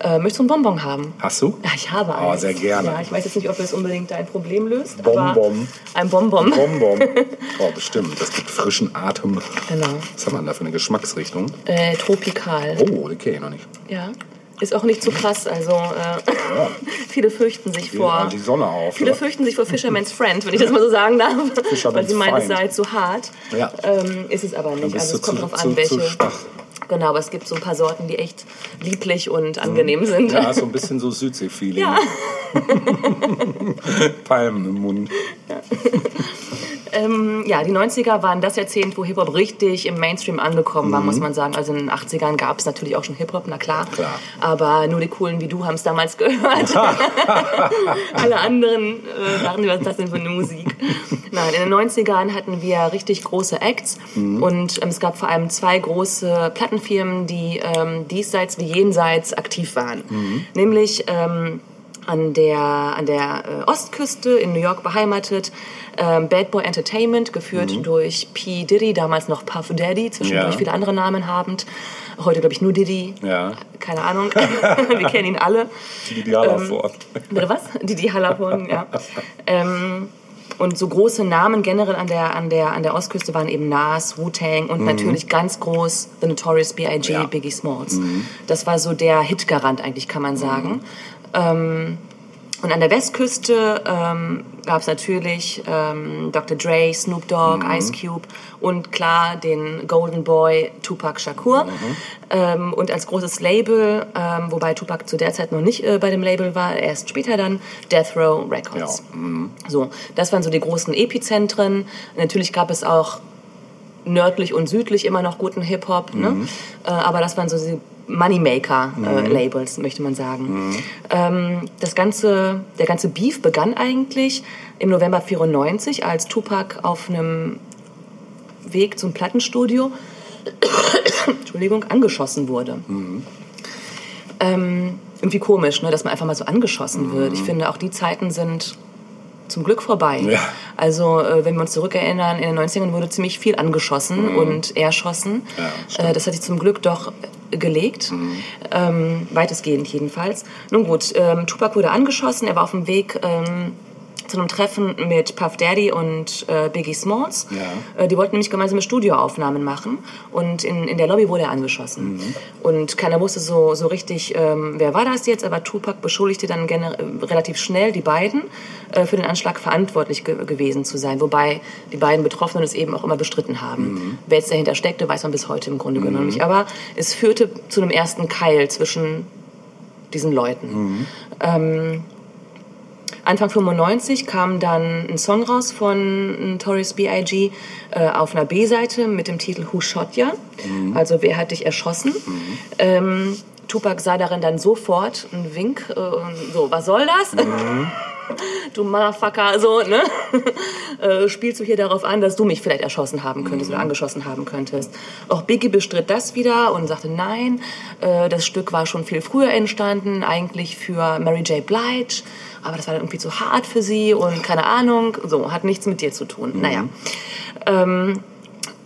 Äh, möchtest du einen Bonbon haben? Hast du? Ja, ich habe Oh, eins. sehr gerne. Ja, ich weiß jetzt nicht, ob es unbedingt dein Problem löst. Bonbon. Aber ein Bonbon. Bonbon. Oh, bestimmt. Das gibt frischen Atem. Genau. Was haben wir denn da für eine Geschmacksrichtung? Äh, tropikal. Oh, die kenne ich noch nicht. Ja. Ist auch nicht so krass. Also äh, viele fürchten sich vor. Die Sonne auf. Viele oder? fürchten sich vor Fisherman's Friend, wenn ich das mal so sagen darf. Weil sie meinen, es sei zu hart. Ja. Ähm, ist es aber nicht. Also es kommt zu- drauf zu- an, welche. zu schwach. Genau, aber es gibt so ein paar Sorten, die echt lieblich und angenehm sind. Ja, so ein bisschen so Südsee-Feeling. Ja. Palmen im Mund. Ähm, ja, die 90er waren das Jahrzehnt, wo Hip-Hop richtig im Mainstream angekommen war, muss man sagen. Also in den 80ern gab es natürlich auch schon Hip-Hop, na klar. Klar. Aber nur die Coolen wie du haben es damals gehört. Alle anderen äh, dachten, was ist das denn für eine Musik? Nein, in den 90ern hatten wir richtig große Acts und ähm, es gab vor allem zwei große Plattenfirmen, die ähm, diesseits wie jenseits aktiv waren. Nämlich ähm, an der, an der äh, Ostküste in New York beheimatet. Ähm, Bad Boy Entertainment, geführt durch P. Diddy, damals noch Puff Daddy, zwischendurch Ja. viele andere Namen habend. Heute, glaube ich, nur Diddy. Ja. Keine Ahnung. Wir kennen ihn alle. Die Hallerford. Bitte was? Didi Hallervorden, ja. ähm, und so große Namen generell an der, an der, an der Ostküste waren eben Nas, Wu-Tang und natürlich ganz groß The Notorious B.I.G., Ja. Biggie Smalls. Das war so der Hitgarant eigentlich, kann man sagen. Ähm, und an der Westküste ähm, gab es natürlich ähm, Dr. Dre, Snoop Dogg, Ice Cube und klar den Golden Boy Tupac Shakur. Ähm, und als großes Label, ähm, wobei Tupac zu der Zeit noch nicht äh, bei dem Label war, erst später dann Death Row Records. So, das waren so die großen Epizentren. Natürlich gab es auch nördlich und südlich immer noch guten Hip-Hop. Ne? Äh, aber das waren so die Moneymaker-Labels, möchte man sagen. Ähm, das ganze, der ganze Beef begann eigentlich im November 94, als Tupac auf einem Weg zum Plattenstudio Entschuldigung, angeschossen wurde. Ähm, irgendwie komisch, ne, dass man einfach mal so angeschossen wird. Ich finde, auch die Zeiten sind zum Glück vorbei. Ja. Also, äh, wenn wir uns zurückerinnern, in den 90ern wurde ziemlich viel angeschossen und erschossen. Ja, äh, das hat sich zum Glück doch gelegt. Ähm, weitestgehend jedenfalls. Nun gut, ähm, Tupac wurde angeschossen. Er war auf dem Weg ähm, zu einem Treffen mit Puff Daddy und äh, Biggie Smalls. Ja. Äh, die wollten nämlich gemeinsame Studioaufnahmen machen. Und in, in der Lobby wurde er angeschossen. Und keiner wusste so, so richtig, ähm, wer war das jetzt. Aber Tupac beschuldigte dann äh, relativ schnell die beiden äh, für den Anschlag verantwortlich ge gewesen zu sein. Wobei die beiden Betroffenen es eben auch immer bestritten haben. Wer jetzt dahinter steckte, weiß man bis heute im Grunde genommen nicht. Aber es führte zu einem ersten Keil zwischen diesen Leuten. Ähm, Anfang 95 kam dann ein Song raus von Notorious B.I.G. Äh, auf einer B-Seite mit dem Titel Who Shot Ya? Also wer hat dich erschossen? Ähm, Tupac sah darin dann sofort einen Wink, äh, so, was soll das? du Motherfucker, so, ne? äh, spielst du hier darauf an, dass du mich vielleicht erschossen haben könntest oder angeschossen haben könntest. Auch Biggie bestritt das wieder und sagte, nein, äh, das Stück war schon viel früher entstanden, eigentlich für Mary J. Blige, aber das war dann irgendwie zu hart für sie und keine Ahnung, so, hat nichts mit dir zu tun. Naja. Ähm,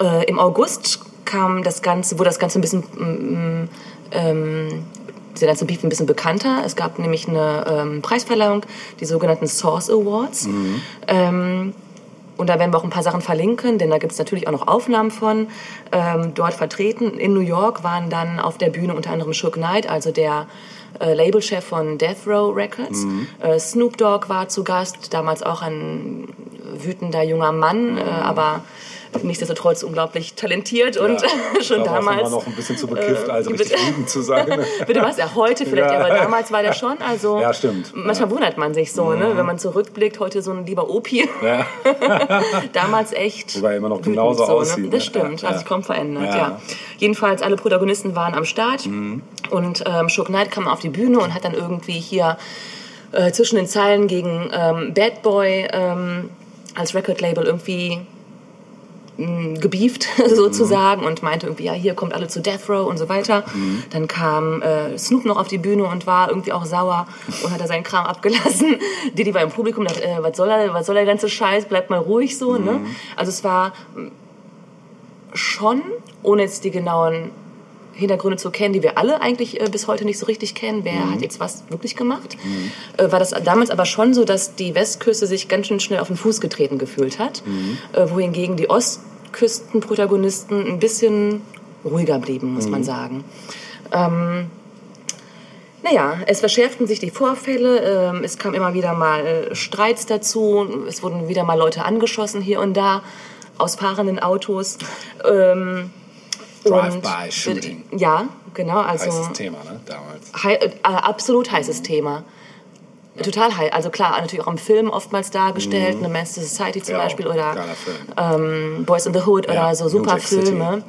äh, Im August kam das Ganze, wurde das Ganze ein bisschen, mm, ähm, dieser ganze Beef ein bisschen bekannter. Es gab nämlich eine ähm, Preisverleihung, die sogenannten Source Awards. Ähm, und da werden wir auch ein paar Sachen verlinken, denn da gibt es natürlich auch noch Aufnahmen von. Ähm, dort vertreten in New York waren dann auf der Bühne unter anderem Shook Knight, also der äh, Labelchef von Death Row Records. Äh, Snoop Dogg war zu Gast, damals auch ein wütender junger Mann, äh, aber nichtsdestotrotz unglaublich talentiert und Ja. Ich schon auch damals. immer noch ein bisschen zu bekifft, also äh, richtig bitte- zu sein. Bitte was? Ja, heute vielleicht, Ja. aber damals war der schon. Also Ja, stimmt. Manchmal wundert man sich so, ne? wenn man zurückblickt, heute so ein lieber Opi. Ja. damals echt. Wobei er immer noch genauso so, aussieht, Ne? ne? Das stimmt, hat sich kaum verändert, Ja. Mhm. Jedenfalls, alle Protagonisten waren am Start und ähm, Shook Knight kam auf die Bühne und hat dann irgendwie hier äh, zwischen den Zeilen gegen ähm, Bad Boy ähm, als Record-Label irgendwie mh, gebieft sozusagen und meinte irgendwie, ja, hier kommt alle zu Death Row und so weiter. Dann kam äh, Snoop noch auf die Bühne und war irgendwie auch sauer und hat da seinen Kram abgelassen. Diddy war im Publikum und dachte, äh, was soll er, was soll der ganze Scheiß, bleibt mal ruhig so. Ne? Also es war mh, schon, ohne jetzt die genauen Hintergründe zu kennen, die wir alle eigentlich äh, bis heute nicht so richtig kennen. Wer hat jetzt was wirklich gemacht? Äh, war das damals aber schon so, dass die Westküste sich ganz schön schnell auf den Fuß getreten gefühlt hat, äh, wohingegen die Ostküstenprotagonisten ein bisschen ruhiger blieben, muss man sagen. Ähm, naja, es verschärften sich die Vorfälle, ähm, es kam immer wieder mal äh, Streits dazu, es wurden wieder mal Leute angeschossen hier und da aus fahrenden Autos. Ähm, Drive-by-Shooting. Ja, genau. Also Heißes Thema, ne? Damals. hei- äh, absolut heißes Thema. Total heiß. Also klar, natürlich auch im Film oftmals dargestellt, eine Master Society zum Mhm. Ja, Beispiel oder ähm, Boys in the Hood Ja, oder so super. Filme.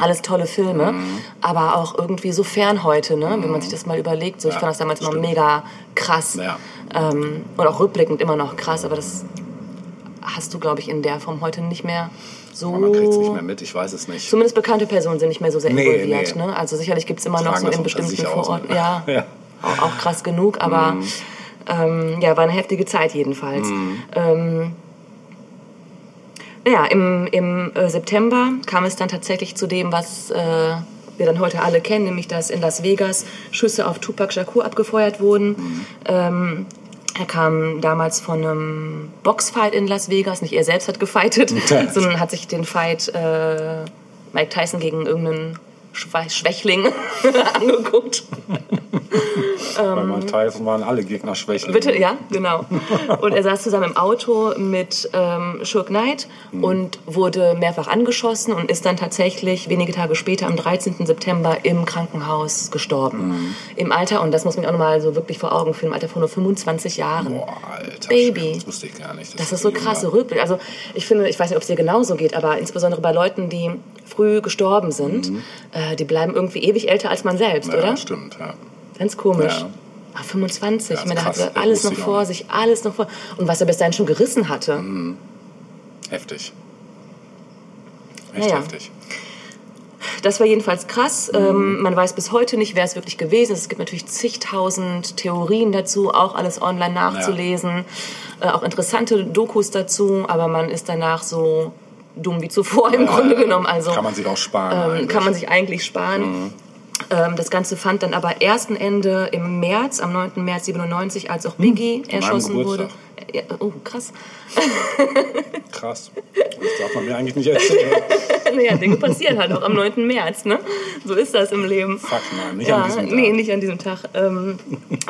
Alles tolle Filme. Aber auch irgendwie so fern heute, ne? wenn man sich das mal überlegt. So, ich Ja, fand das damals immer mega krass. Ja. Ähm, und auch rückblickend immer noch krass, aber das hast du, glaube ich, in der Form heute nicht mehr so. Man kriegt es nicht mehr mit, ich weiß es nicht. Zumindest bekannte Personen sind nicht mehr so sehr Nee, involviert. nee. Ne? Also sicherlich gibt es immer noch Tragen so das in bestimmten Vororten. Ja, Ja. Auch, auch krass genug, aber ähm, ja, war eine heftige Zeit jedenfalls. Ähm, naja, im, im äh, September kam es dann tatsächlich zu dem, was äh, wir dann heute alle kennen, nämlich dass in Las Vegas Schüsse auf Tupac Shakur abgefeuert wurden. Ähm, er kam damals von einem Boxfight in Las Vegas, nicht er selbst hat gefightet, sondern hat sich den Fight äh, Mike Tyson gegen irgendeinen Schwächling angeguckt. Bei Mike Tyson waren alle Gegner Schwächlinge. Bitte, ja, genau. Und er saß zusammen im Auto mit ähm, Shook Knight und wurde mehrfach angeschossen und ist dann tatsächlich wenige Tage später, am 13. September, im Krankenhaus gestorben. Im Alter, und das muss man auch nochmal so wirklich vor Augen führen, im Alter von nur 25 Jahren. Boah, Alter. Baby. Das wusste ich gar nicht. Das ist so krasse Rückblick. Also ich finde, ich weiß nicht, ob es dir genauso geht, aber insbesondere bei Leuten, die früh gestorben sind, äh, die bleiben irgendwie ewig älter als man selbst, Ja, oder? stimmt, ja. Ganz komisch. Ja. Ah, 25, Ja, ich meine, hatte Das alles noch vor sich, alles noch vor. Und was er bis dahin schon gerissen hatte. Heftig. Echt Naja. heftig. Das war jedenfalls krass. Mhm. Ähm, man weiß bis heute nicht, wer es wirklich gewesen ist. Es gibt natürlich zigtausend Theorien dazu, auch alles online nachzulesen. Äh, auch interessante Dokus dazu, aber man ist danach so dumm wie zuvor im Grunde genommen. Also Kann man sich auch sparen. ähm, kann man sich eigentlich sparen. Ähm, das Ganze fand dann aber erst ein Ende im März, am 9. März 97, als auch Biggie erschossen wurde. Ja, oh, krass. Krass. Das darf man mir eigentlich nicht erzählen. naja, Dinge passieren halt auch am 9. März, ne? So ist das im Leben. Fuck, nein, nicht ja, an diesem Tag. Nee, nicht an diesem Tag. Ähm,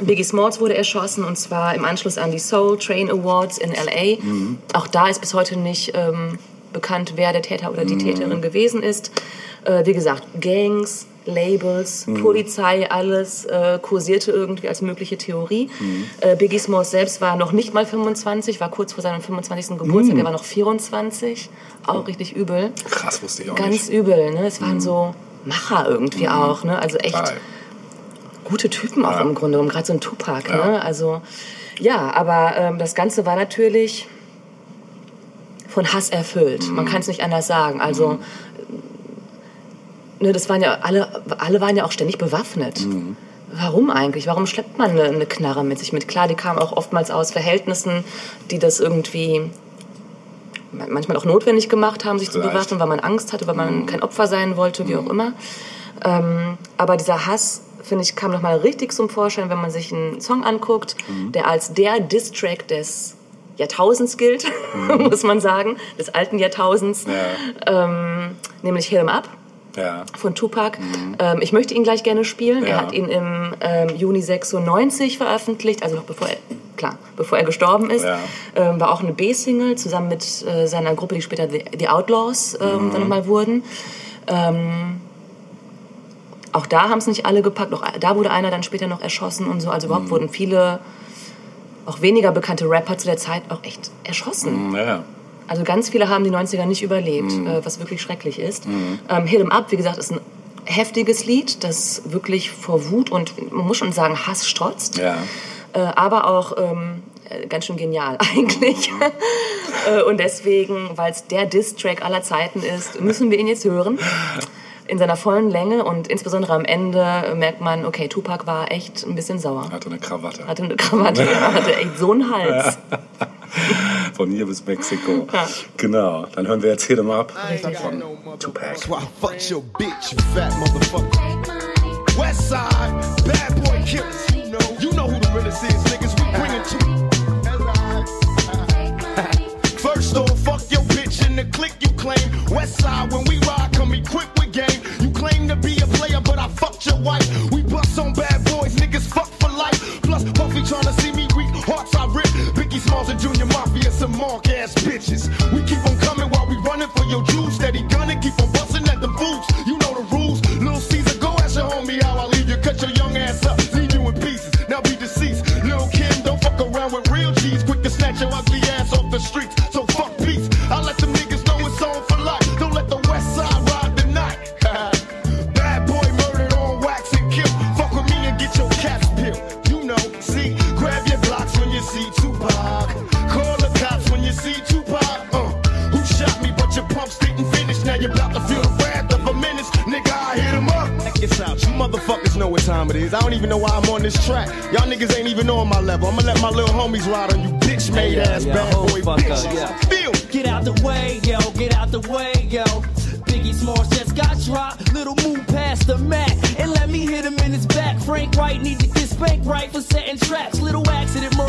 Biggie Smalls wurde erschossen und zwar im Anschluss an die Soul Train Awards in L.A. Mhm. Auch da ist bis heute nicht ähm, bekannt, wer der Täter oder die Mhm. Täterin gewesen ist. Äh, wie gesagt, Gangs, Labels, Mhm. Polizei, alles äh, kursierte irgendwie als mögliche Theorie. Mhm. Äh, Biggie Smalls selbst war noch nicht mal 25, war kurz vor seinem 25. Mhm. Geburtstag, er war noch 24. Auch richtig übel. Krass, wusste ich auch Ganz nicht. übel, ne? Es waren so Macher irgendwie auch, ne? Also echt Geil. gute Typen auch Ja. im Grunde, gerade so ein Tupac, Ja. ne? Also ja, aber ähm, das Ganze war natürlich von Hass erfüllt. Mhm. Man kann es nicht anders sagen. Also ne, das waren ja alle, alle waren ja auch ständig bewaffnet. Mhm. Warum eigentlich? Warum schleppt man eine, eine Knarre mit sich mit? Klar, die kamen auch oftmals aus Verhältnissen, die das irgendwie manchmal auch notwendig gemacht haben, sich zu Vielleicht. Mhm. bewaffnen, weil man Angst hatte, weil man kein Opfer sein wollte, wie auch immer. Ähm, aber dieser Hass, finde ich, kam nochmal richtig zum Vorschein, wenn man sich einen Song anguckt, Mhm. der als der Diss-Track des Jahrtausends gilt, muss man sagen, des alten Jahrtausends, Mhm. Ja. ähm, nämlich Hit 'em Up Ja. von Tupac. Ähm, ich möchte ihn gleich gerne spielen. Er Ja. hat ihn im ähm, Juni 96 veröffentlicht, also noch bevor er klar, bevor er gestorben ist. Ja. Ähm, war auch eine B-Single zusammen mit äh, seiner Gruppe, die später The, The Outlaws ähm, dann nochmal wurden. Ähm, auch da haben es nicht alle gepackt. Auch da wurde einer dann später noch erschossen und so. Also überhaupt wurden viele, auch weniger bekannte Rapper zu der Zeit auch echt erschossen. Ja. Also ganz viele haben die 90er nicht überlebt, Mhm. äh, was wirklich schrecklich ist. Ähm, Hit 'em Up, wie gesagt, ist ein heftiges Lied, das wirklich vor Wut und man muss schon sagen Hass strotzt. Ja. Äh, aber auch ähm, äh, ganz schön genial eigentlich. äh, und deswegen, weil es der Diss-Track aller Zeiten ist, müssen wir ihn jetzt hören. In seiner vollen Länge und insbesondere am Ende äh, merkt man, okay, Tupac war echt ein bisschen sauer. Hatte eine Krawatte. Hatte eine Krawatte, hatte echt so einen Hals. Von hier bis Mexiko. Genau. Dann hören wir jetzt 'em Up von Tupac. why your bitch, you fat motherfucker. West bad boy killers. You know, you know who the realest is, niggas. We bring it to First off, fuck your bitch in the click you claim. West side, when we ride, come equipped with game. You claim to be a player, but I fucked your wife. We bust on bad boys, niggas fuck for life. Plus, Puffy tryna see me Smalls and Junior Mafia, some mark ass bitches. We keep on coming while we running for your juice. Steady gunning, keep on busting at the fools. You know the rules. Little Caesar, go ask your homie how I leave you. Cut your young ass up, leave you in pieces. Now be deceased. Lil' Kim, don't fuck around with real G's. Quick to snatch your ugly ass off the streets. Up. Out. You motherfuckers know what time it is. I don't even know why I'm on this track. Y'all niggas ain't even on my level. I'ma let my little homies ride on you bitch made Yeah, ass yeah, bad hold boy fuck up, bitches. yeah. Feel. Get out the way, yo, get out the way, yo. Biggie Smalls just got dropped. Little move past the mat and let me hit him in his back. Frank White need to get spanked right for setting traps. Little accident murderers,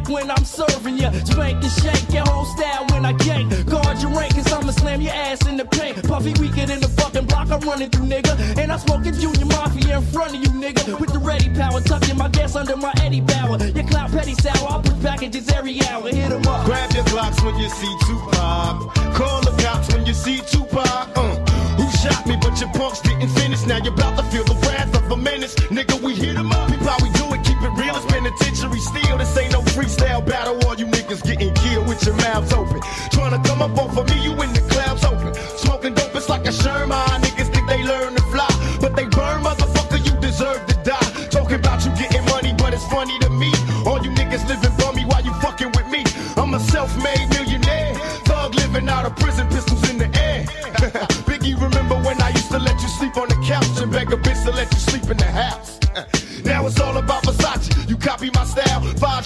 attack when I'm serving ya. Spank and shake your whole style when I gank. Guard your rank, cause I'ma slam your ass in the paint. Puffy weaker than the fucking block I'm running through, nigga. And I'm smoking Junior Mafia in front of you, nigga. With the ready power, tucking my gas under my Eddie Bauer. Your clout petty sour, I'll push packages every hour. Hit 'em up. Grab your Glocks when you see Tupac. Call the cops when you see Tupac. Uh, who shot me, but your punks didn't finish. Now you're about to feel the wrath of a menace. Nigga, we hit 'em up. We it, keep it real. It's penitentiary steel. This ain't no freestyle battle. All you niggas getting killed with your mouths open. Trying to come up off of me, you in the clouds open. Smoking dope, it's like a Sherman. Niggas think they learn to fly, but they burn, motherfucker. You deserve to die. Talking about you getting money, but it's funny to me. All you niggas living bummy while you fucking with me. I'm a self-made millionaire. Thug living out of prison, pistols in the air. Biggie, remember when I used to let you sleep on the couch and beg a bitch to let you sleep in the house?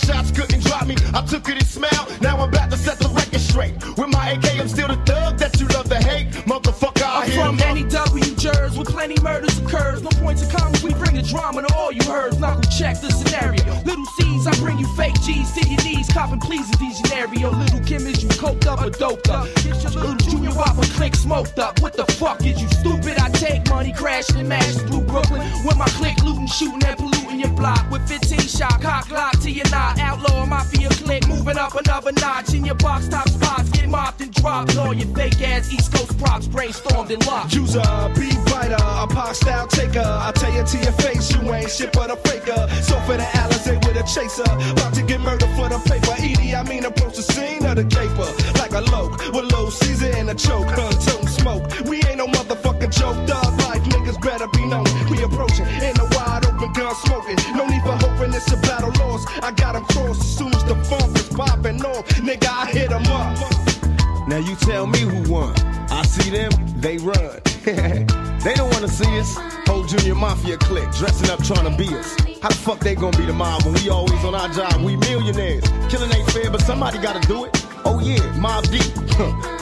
Shots couldn't drop me. I took it and smiled. Now I'm about to set the record straight. With my AK, I'm still the thug that you love to hate. Motherfucker, I I'm from 'em up. any W jurors with plenty murders occurs. No points of commas, we bring the drama to all you heard. Knuckle check the scenario. Little C's, I bring you fake G's to your knees. Copping please in these scenario. Little Kim, is you coked up or doped up? Get your little junior whopper click smoked up. What the fuck is you stupid? I take money crashing and mash through Brooklyn. With my click looting, shooting and polluting block. With 15 shot, cock lock to your knot. Outlaw mafia click, moving up another notch. In your box top spots, get mopped and dropped. All your fake ass East Coast props brainstormed and locked. User, beat biter, a pop style taker. I tell you to your face, you ain't shit but a faker. So for the Alizé with a chaser, about to get murdered for the paper. Edie, I mean approach the scene of the caper like a loke with low Caesar and a choke. Huh, smoke. We ain't no motherfucking joke. Dog life niggas better be known. We approaching in a open smoking. No need for hoping it's a battle lost. I got 'em crossed as soon as the funk is popping off. Nigga, I hit 'em up. Now you tell me who won. I see them, they run. they don't wanna see us. Whole junior mafia clique dressing up trying to be us. How the fuck they gonna be the mob when we always on our job? We millionaires. Killing ain't fair, but somebody gotta do it. Oh yeah, Mob Deep.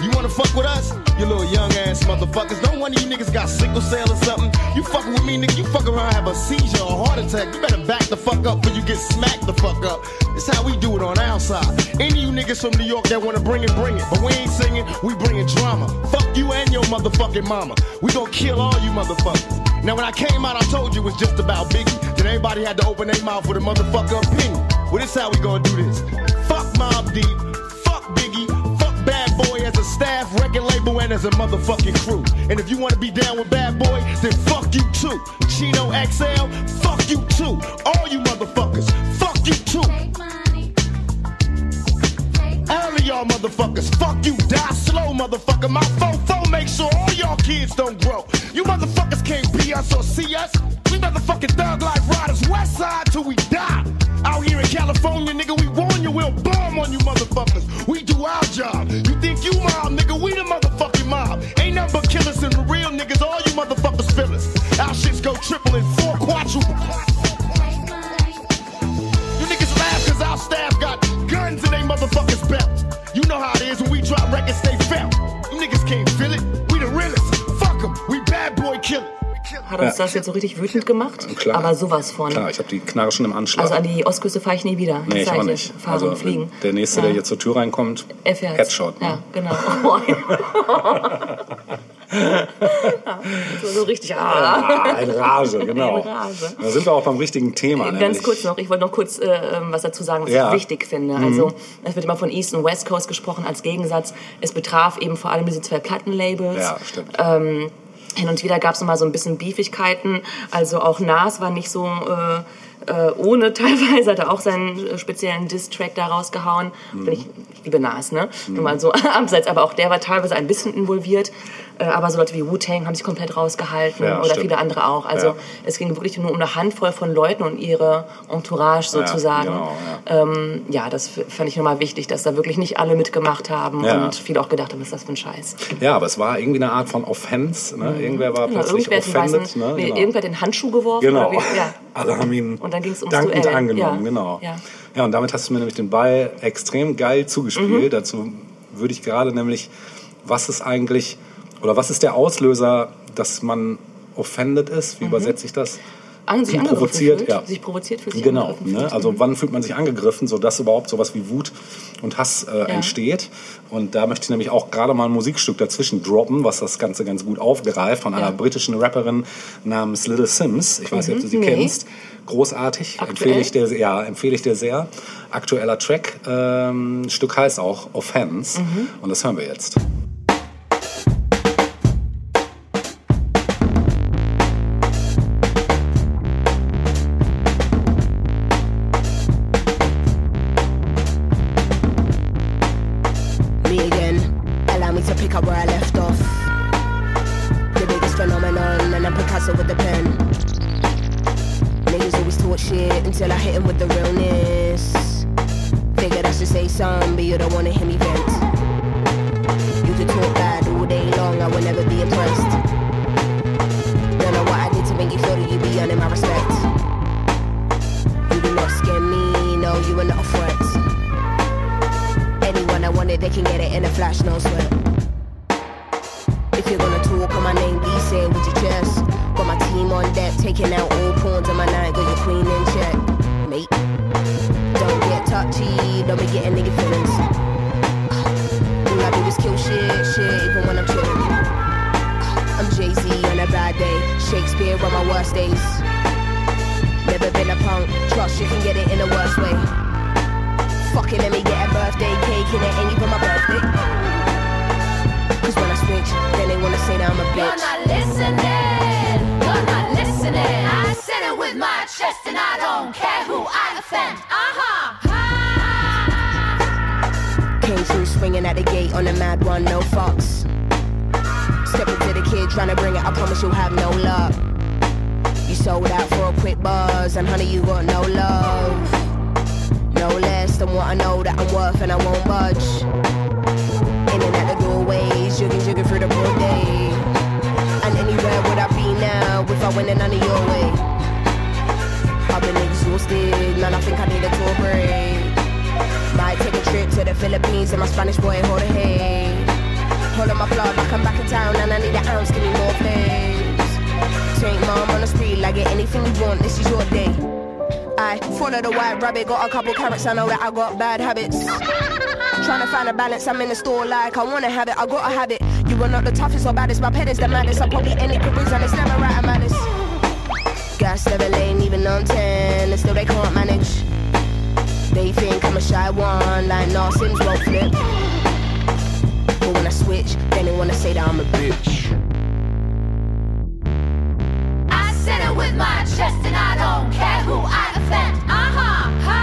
you wanna fuck with us? You little young ass motherfuckers. Don't one of you niggas got sickle cell or something. You fucking with me, nigga. You fuck around, have a seizure or heart attack. You better back the fuck up before you get smacked the fuck up. It's how we do it on our side. Any you niggas from New York that wanna bring it, bring it. But we ain't singing, we bringing drama. Fuck you and your motherfucking mama. We gonna kill all you motherfuckers. Now when I came out, I told you it was just about Biggie. Then everybody had to open their mouth with a motherfucker opinion. Well, this how we gonna do this. Fuck Mob Deep, staff, record label, and as a motherfucking crew. And if you wanna be down with Bad Boy, then fuck you too. Chino XL, fuck you too. All you motherfuckers, fuck you too. All of y'all motherfuckers, fuck you, die slow, motherfucker. My fofo make sure all y'all kids don't grow. You motherfuckers can't be us or see us. We motherfucking thug life riders, west side till we die. Out here in California, nigga, we warn you, we'll bomb on you motherfuckers. We do our job. You you go triple and four quadruple. You niggas laugh cause our staff got guns in they motherfuckers belt. You know how it is when we drop records, they felt. You niggas can't feel it. We the realest. Fuck 'em. We bad boy killer. Hat uns das jetzt so richtig wütend gemacht? Klar. Aber sowas von. Klar, ich habe die Knarre schon im Anschlag. Also an die Ostküste fahre ich nie wieder. nee, ich auch nicht. Fahren Also und fliegen. der nächste, Ja. der hier zur Tür reinkommt. Headshot. Ne? Ja, genau. Ja. so, so richtig. Ah. Ah, in Rage, genau. In Rage. Da sind wir auch beim richtigen Thema. Ganz nämlich- kurz noch, ich wollte noch kurz äh, ähm, was dazu sagen, was Ja. Mhm. ich wichtig finde. Also es wird immer von East und West Coast gesprochen als Gegensatz. Es betraf eben vor allem diese zwei Plattenlabels. Ja, stimmt. Ähm, hin und wieder gab es mal so ein bisschen Beefigkeiten. Also auch Nas war nicht so äh, äh, ohne teilweise, hat er auch seinen äh, speziellen Diss-Track da rausgehauen. Mhm. Ich, ich liebe Nas, ne? Nur mal so abseits, aber auch der war teilweise ein bisschen involviert. Äh, aber so Leute wie Wu-Tang haben sich komplett rausgehalten Ja, oder stimmt. viele andere auch. Also Ja. es ging wirklich nur um eine Handvoll von Leuten und ihre Entourage sozusagen. genau, ähm, ja, das fand ich nochmal wichtig, dass da wirklich nicht alle mitgemacht haben Ja. und viele auch gedacht haben, was ist das für ein Scheiß. Ja, aber es war irgendwie eine Art von Offense. Ne? Irgendwer war Genau, plötzlich irgendwer, hat den offended. weißen, ne? nee, genau. irgendwer hat den Handschuh geworfen. Genau. Wie, ja. Alle haben ihn Und dann ging's ums dankend Duell. angenommen, Ja. genau. Ja. Ja. und damit hast du mir nämlich den Ball extrem geil zugespielt. Mhm. Dazu würde ich gerade nämlich, was ist eigentlich, oder was ist der Auslöser, dass man offended ist? Wie übersetze ich das? An, sich provoziert, fühlt, ja. sich provoziert fühlt, sich Genau, ne? also wann fühlt man sich angegriffen, sodass überhaupt sowas wie Wut und Hass äh, entsteht. Und da möchte ich nämlich auch gerade mal ein Musikstück dazwischen droppen, was das Ganze ganz gut aufgreift, von einer Ja. britischen Rapperin namens Little Sims. Ich weiß nicht, ob du sie nee. kennst. Großartig, Aktuell? empfehle ich, dir, ja, empfehle ich dir sehr. Aktueller Track, ähm, Stück heißt auch Offense Mhm. und das hören wir jetzt. Pick up where I left off. The biggest phenomenon, and I'm Picasso with the pen. Niggas always talk shit until I hit 'em with the realness. Figured I should say something, but you don't wanna hear me vent. You could talk bad all day long, I will never be impressed. Don't know what I did to make you feel that you be earning my respect. You do not scare me, no, you are not a threat. Anyone I want it, they can get it in a flash, no sweat. With your chest. Got my team on deck, taking out all pawns on my night, got your queen in check, mate. Don't get touchy, don't be getting nigga feelings. All I do is kill shit, shit, even when I'm chilling. I'm Jay Z on a bad day, Shakespeare on my worst days. Never been a punk, trust you can get it in the worst way. Fucking let me get a birthday cake and it ain't even my birthday. Cause I switch, then they wanna say that I'm a You're not listening. You're not listening. I said it with my chest, and I don't care who I offend. Uh huh. Came through swinging at the gate on a mad one, no fucks. Step into the kid trying to bring it, I promise you'll have no luck. You sold out for a quick buzz, and honey, you got no love. No less than what I know that I'm worth, and I won't budge. Day. And anywhere would I be now if I went in none your way? I've been exhausted, man, I think I need a tour break. Might take a trip to the Philippines and my Spanish boy Jorge. Hold on my blood I come back in town and I need an ounce, give me more please. Take mom on the street, like get anything you want, this is your day. I follow the white rabbit, got a couple carrots, I know that I got bad habits. Trying to find a balance, I'm in the store like I wanna have it, I gotta have it. You are not the toughest or baddest, my pet is the maddest. I probably any careers and it's never right, I'm honest. Gas level ain't even on 10, and still they can't manage. They think I'm a shy one, like nah, Sims won't flip. But when I switch, they wanna say that I'm a bitch. I said it with my chest and I don't care who I offend. Uh-huh. Ha.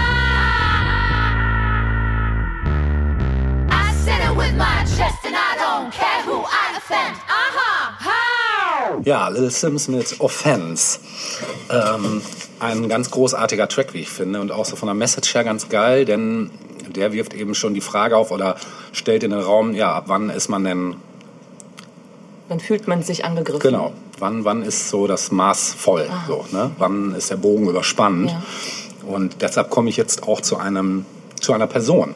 I said it with my chest and I don't care who I offend. Uh-huh. How? Ja, Little Sims mit Offense. Ähm, ein ganz großartiger Track, wie ich finde, und auch so von der Message her ganz geil, denn der wirft eben schon die Frage auf oder stellt in den Raum, ja, ab wann ist man denn, Dann fühlt man sich angegriffen. genau, wann, wann ist so das Maß voll, so, ne? wann ist der Bogen überspannt. Ja. Und deshalb komme ich jetzt auch zu einem, zu einer Person.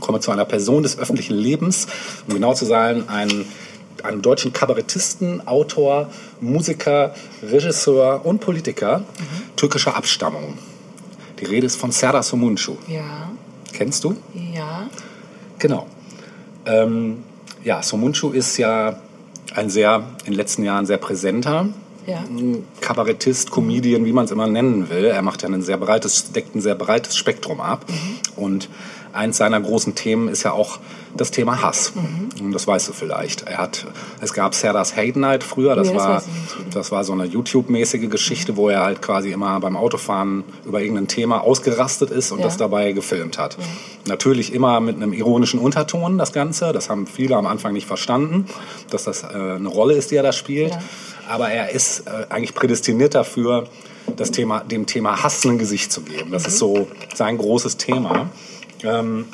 Komme zu einer Person des öffentlichen Lebens, um genau zu sein, ein einem deutschen Kabarettisten, Autor, Musiker, Regisseur und Politiker türkischer Abstammung. Die Rede ist von Serdar Somuncu. Ja, Kennst du? ja. Genau. Ähm, ja, Somuncu ist ja ein sehr, in den letzten Jahren sehr präsenter Ja. Kabarettist, Comedian, wie man es immer nennen will. Er macht ja ein sehr breites, deckt ein sehr breites Spektrum ab. Und eins seiner großen Themen ist ja auch das Thema Hass. Und das weißt du vielleicht. Er hat, es gab Serdars Hate Night früher. Das, Nee, das war, das war so eine YouTube-mäßige Geschichte, wo er halt quasi immer beim Autofahren über irgendein Thema ausgerastet ist und Ja. das dabei gefilmt hat. Natürlich immer mit einem ironischen Unterton, das Ganze. Das haben viele am Anfang nicht verstanden, dass das äh, eine Rolle ist, die er da spielt. Ja. Aber er ist äh, eigentlich prädestiniert dafür, das Thema, dem Thema Hass ein Gesicht zu geben. Das ist so sein großes Thema. Ähm,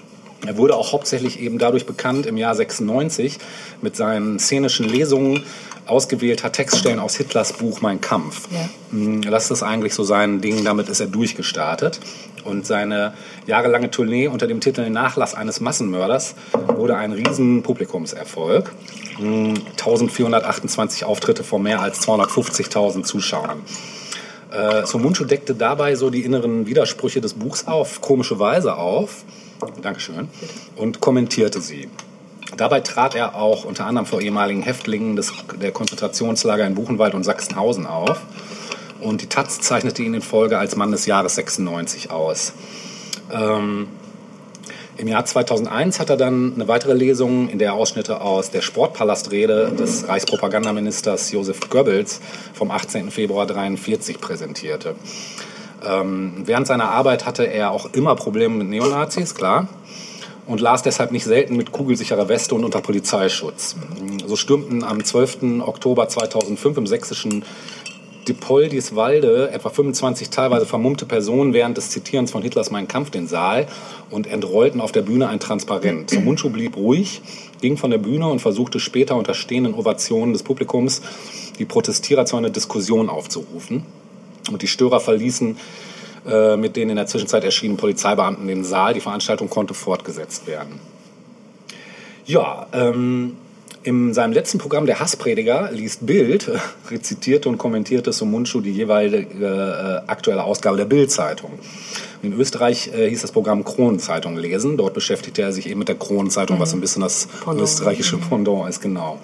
er wurde auch hauptsächlich eben dadurch bekannt im Jahr 96 mit seinen szenischen Lesungen ausgewählter Textstellen aus Hitlers Buch Mein Kampf. Ja. Mm, Das ist eigentlich so sein Ding, damit ist er durchgestartet. Und seine jahrelange Tournee unter dem Titel Nachlass eines Massenmörders wurde ein riesen Publikumserfolg. Mm, 1428 Auftritte vor mehr als 250.000 Zuschauern. Äh, Somuncu deckte dabei so die inneren Widersprüche des Buchs auf komische Weise auf. Dankeschön. Und kommentierte sie. Dabei trat er auch unter anderem vor ehemaligen Häftlingen des, der Konzentrationslager in Buchenwald und Sachsenhausen auf. Und die Taz zeichnete ihn in Folge als Mann des Jahres 96 aus. Ähm, Im Jahr 2001 hat er dann eine weitere Lesung, in der er Ausschnitte aus der Sportpalastrede des Reichspropagandaministers Josef Goebbels vom 18. Februar 1943 präsentierte. Ähm, während seiner Arbeit hatte er auch immer Probleme mit Neonazis, klar, und las deshalb nicht selten mit kugelsicherer Weste und unter Polizeischutz. So stürmten am 12. Oktober 2005 im sächsischen Diepoldiswalde etwa 25 teilweise vermummte Personen während des Zitierens von Hitlers Mein Kampf den Saal und entrollten auf der Bühne ein Transparent. Mundschuh blieb ruhig, ging von der Bühne und versuchte später unter stehenden Ovationen des Publikums die Protestierer zu einer Diskussion aufzurufen. Und die Störer verließen äh, mit den in der Zwischenzeit erschienenen Polizeibeamten den Saal. Die Veranstaltung konnte fortgesetzt werden. Ja, ähm, in seinem letzten Programm Der Hassprediger liest Bild, rezitierte und kommentierte Sumunchu die jeweilige äh, aktuelle Ausgabe der Bild-Zeitung. In Österreich äh, hieß das Programm Kronenzeitung lesen. Dort beschäftigte er sich eben mit der Kronenzeitung, was so ein bisschen das Pendant. österreichische Pendant ist, genau.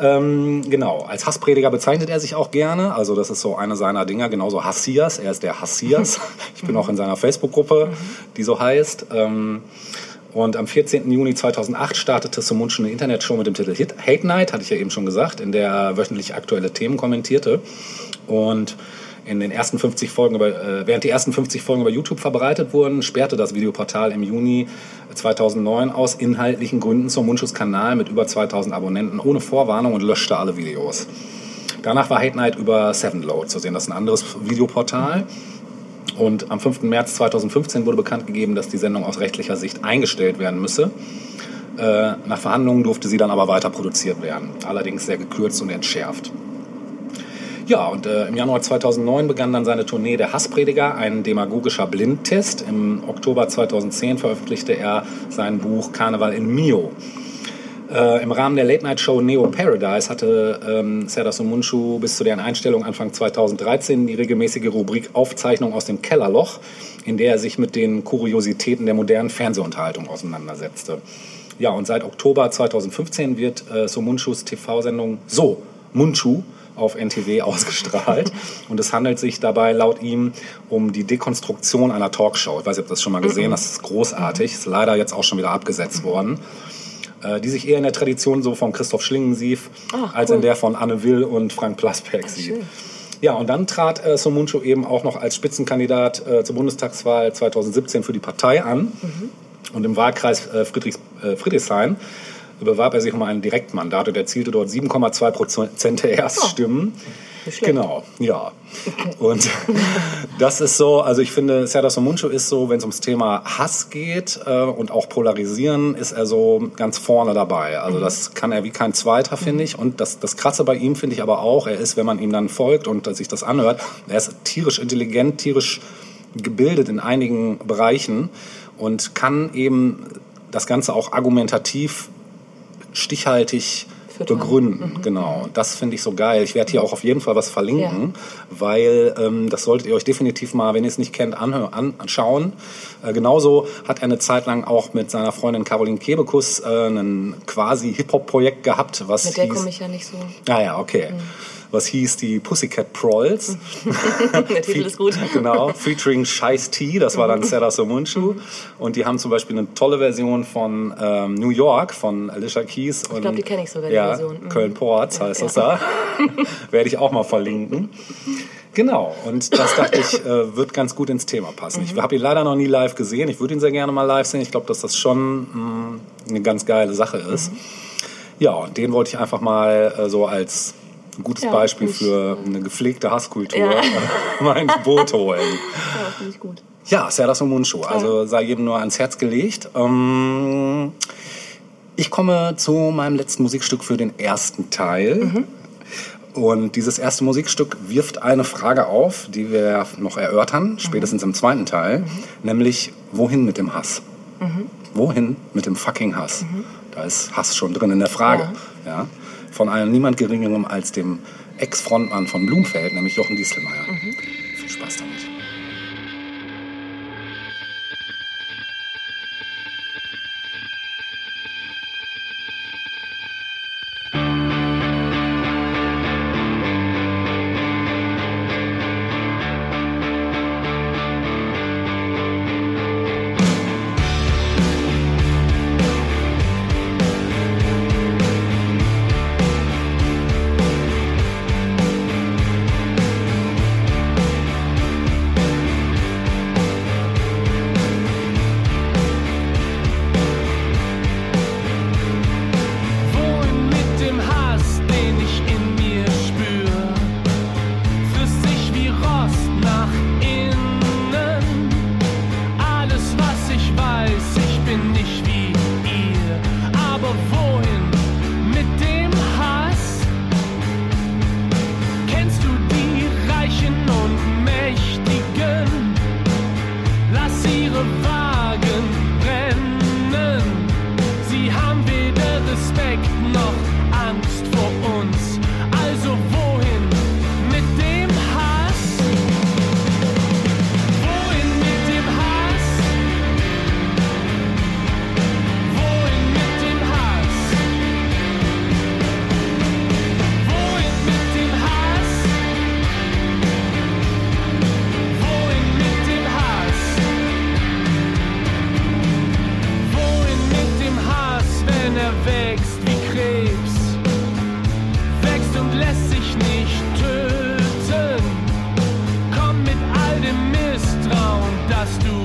Ähm, genau, als Hassprediger bezeichnet er sich auch gerne. Also das ist so eine seiner Dinger, genauso Hassias. Er ist der Hassias. Ich bin auch in seiner Facebook-Gruppe, die so heißt. Ähm, und am 14. Juni 2008 startete Sumunchu eine Internetshow mit dem Titel Hit Hate Night, hatte ich ja eben schon gesagt, in der er wöchentlich aktuelle Themen kommentierte. Und in den ersten 50 Folgen über, äh, während die ersten 50 Folgen über YouTube verbreitet wurden, sperrte das Videoportal im Juni 2009 aus inhaltlichen Gründen Sumunchus Kanal mit über 2000 Abonnenten ohne Vorwarnung und löschte alle Videos. Danach war Hate Night über Sevenload zu sehen. Das ist ein anderes Videoportal. Und am 5. März 2015 wurde bekannt gegeben, dass die Sendung aus rechtlicher Sicht eingestellt werden müsse. Äh, nach Verhandlungen durfte sie dann aber weiter produziert werden, allerdings sehr gekürzt und entschärft. Ja, und äh, im Januar 2009 begann dann seine Tournee Der Hassprediger, ein demagogischer Blindtest. Im Oktober 2010 veröffentlichte er sein Buch Karneval in Mio. Äh, Im Rahmen der Late-Night-Show Neo Paradise hatte ähm, Serdar Somuncu bis zu deren Einstellung Anfang 2013 die regelmäßige Rubrik Aufzeichnung aus dem Kellerloch, in der er sich mit den Kuriositäten der modernen Fernsehunterhaltung auseinandersetzte. Ja, und seit Oktober 2015 wird äh, Somunchus TV-Sendung So, Munchu auf NTW ausgestrahlt. Und es handelt sich dabei laut ihm um die Dekonstruktion einer Talkshow. Ich weiß nicht, ob das schon mal gesehen hast. Das ist großartig. Ist leider jetzt auch schon wieder abgesetzt worden. Äh, die sich eher in der Tradition so von Christoph Schlingensief Ah, als cool. in der von Anne Will und Frank Plasberg sieht. schön. Ja, und dann trat äh, Somuncu eben auch noch als Spitzenkandidat äh, zur Bundestagswahl 2017 für die Partei an. Und im Wahlkreis äh, Friedrichs, äh, Friedrichshain bewarb er sich um ein Direktmandat und erzielte dort 7,2 Prozent der Erststimmen. Schlecht. Genau, ja. Und das ist so, also ich finde, Serdar Somuncu ist so, wenn es ums Thema Hass geht äh, und auch Polarisieren, ist er so ganz vorne dabei. Also das kann er wie kein Zweiter, finde ich. Und das, das Krasse bei ihm finde ich aber auch, er ist, wenn man ihm dann folgt und sich das anhört, er ist tierisch intelligent, tierisch gebildet in einigen Bereichen und kann eben das Ganze auch argumentativ stichhaltig Füttern. begründen. Genau. Und das finde ich so geil. Ich werde hier auch auf jeden Fall was verlinken, weil ähm, das solltet ihr euch definitiv mal, wenn ihr es nicht kennt, anhö- an, anschauen. Äh, genauso hat er eine Zeit lang auch mit seiner Freundin Caroline Kebekus äh, ein quasi Hip-Hop-Projekt gehabt, was Mit der komme ich ja nicht so. Ah ja, okay. Was hieß die Pussycat Prolls. Der Titel ist gut. genau, featuring Scheiß T, das war dann Serdar Somuncu. Und die haben zum Beispiel eine tolle Version von ähm, New York von Alicia Keys. Ich glaub, die kenn ich sogar, die ja, Version. Mhm. Köln-Ports heißt das da. Werde ich auch mal verlinken. Genau, und das dachte ich, äh, wird ganz gut ins Thema passen. Mhm. Ich habe ihn leider noch nie live gesehen. Ich würde ihn sehr gerne mal live sehen. Ich glaube, dass das schon mh, eine ganz geile Sache ist. Mhm. Ja, und den wollte ich einfach mal äh, so als gutes Ja, Beispiel für eine gepflegte Hasskultur Ja. mal ins Boot holen. Ja, finde ich gut. Ja, Serdar Somuncu, also sei jedem nur ans Herz gelegt. Ähm, ich komme zu meinem letzten Musikstück für den ersten Teil. Und dieses erste Musikstück wirft eine Frage auf, die wir noch erörtern, spätestens im zweiten Teil, nämlich wohin mit dem Hass? Wohin mit dem fucking Hass? Da ist Hass schon drin in der Frage. Ja. Von einem niemand geringerem als dem Ex-Frontmann von Blumfeld, nämlich Jochen Dieselmeier. Viel Spaß damit. Lässt sich nicht töten. Komm mit all dem Misstrauen, das du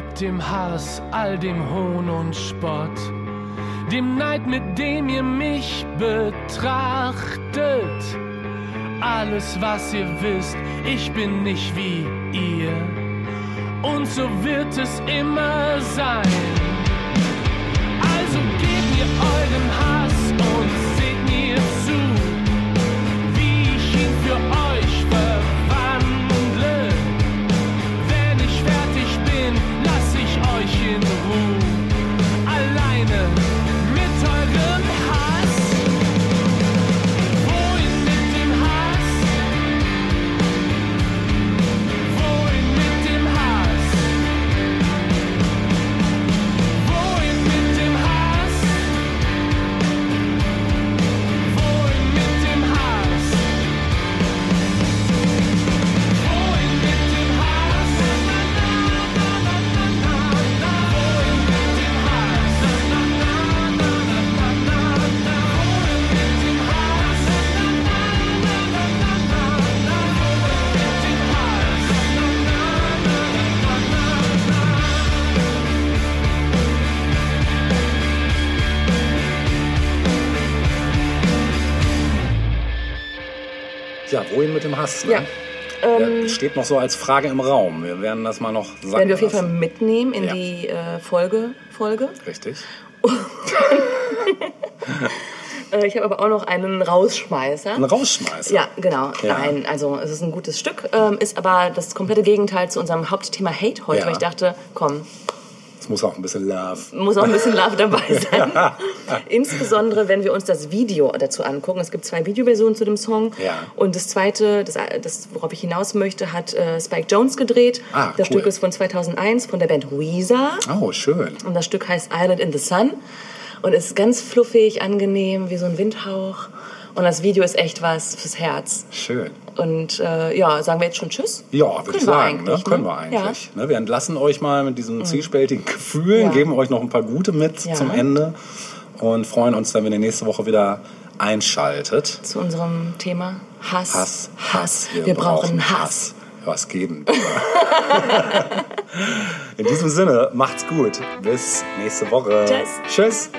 mit dem Hass, all dem Hohn und Spott? Dem Neid, mit dem ihr mich betrachtet. Alles, was ihr wisst, ich bin nicht wie ihr. Und so wird es immer sein. Wohin mit dem Hass? Ne? Ja. Ähm, Der steht noch so als Frage im Raum. Wir werden das mal noch sagen. werden wir auf jeden Fall mitnehmen in Ja. die äh, Folge. Folge. Richtig. Äh, ich habe aber auch noch einen Rausschmeißer. Ein Rausschmeißer. Ja, genau. Ja. Nein, also es ist ein gutes Stück, ähm, ist aber das komplette Gegenteil zu unserem Hauptthema Hate heute, Ja. weil ich dachte, komm, Es muss auch ein bisschen Love. muss auch ein bisschen Love dabei sein. Insbesondere, wenn wir uns das Video dazu angucken. Es gibt zwei Videoversionen zu dem Song. Ja. Und das zweite, das, das worauf ich hinaus möchte, hat äh, Spike Jones gedreht. Ah, das cool. Stück ist von 2001 von der Band Weezer. Oh, schön. Und das Stück heißt Island in the Sun und ist ganz fluffig, angenehm, wie so ein Windhauch. Und das Video ist echt was fürs Herz. Schön. Und äh, ja, sagen wir jetzt schon Tschüss? Ja, würde Können ich wir sagen. Ne? eigentlich, Können ne? wir eigentlich. Ne? Wir entlassen euch mal mit diesen zwiespältigen Gefühlen, Ja. geben euch noch ein paar gute mit Ja. zum Ende und freuen uns dann, wenn ihr nächste Woche wieder einschaltet. Zu unserem Thema Hass. Hass, Hass. Wir, brauchen Hass. Was geben? In diesem Sinne, macht's gut. Bis nächste Woche. Tschüss. Tschüss.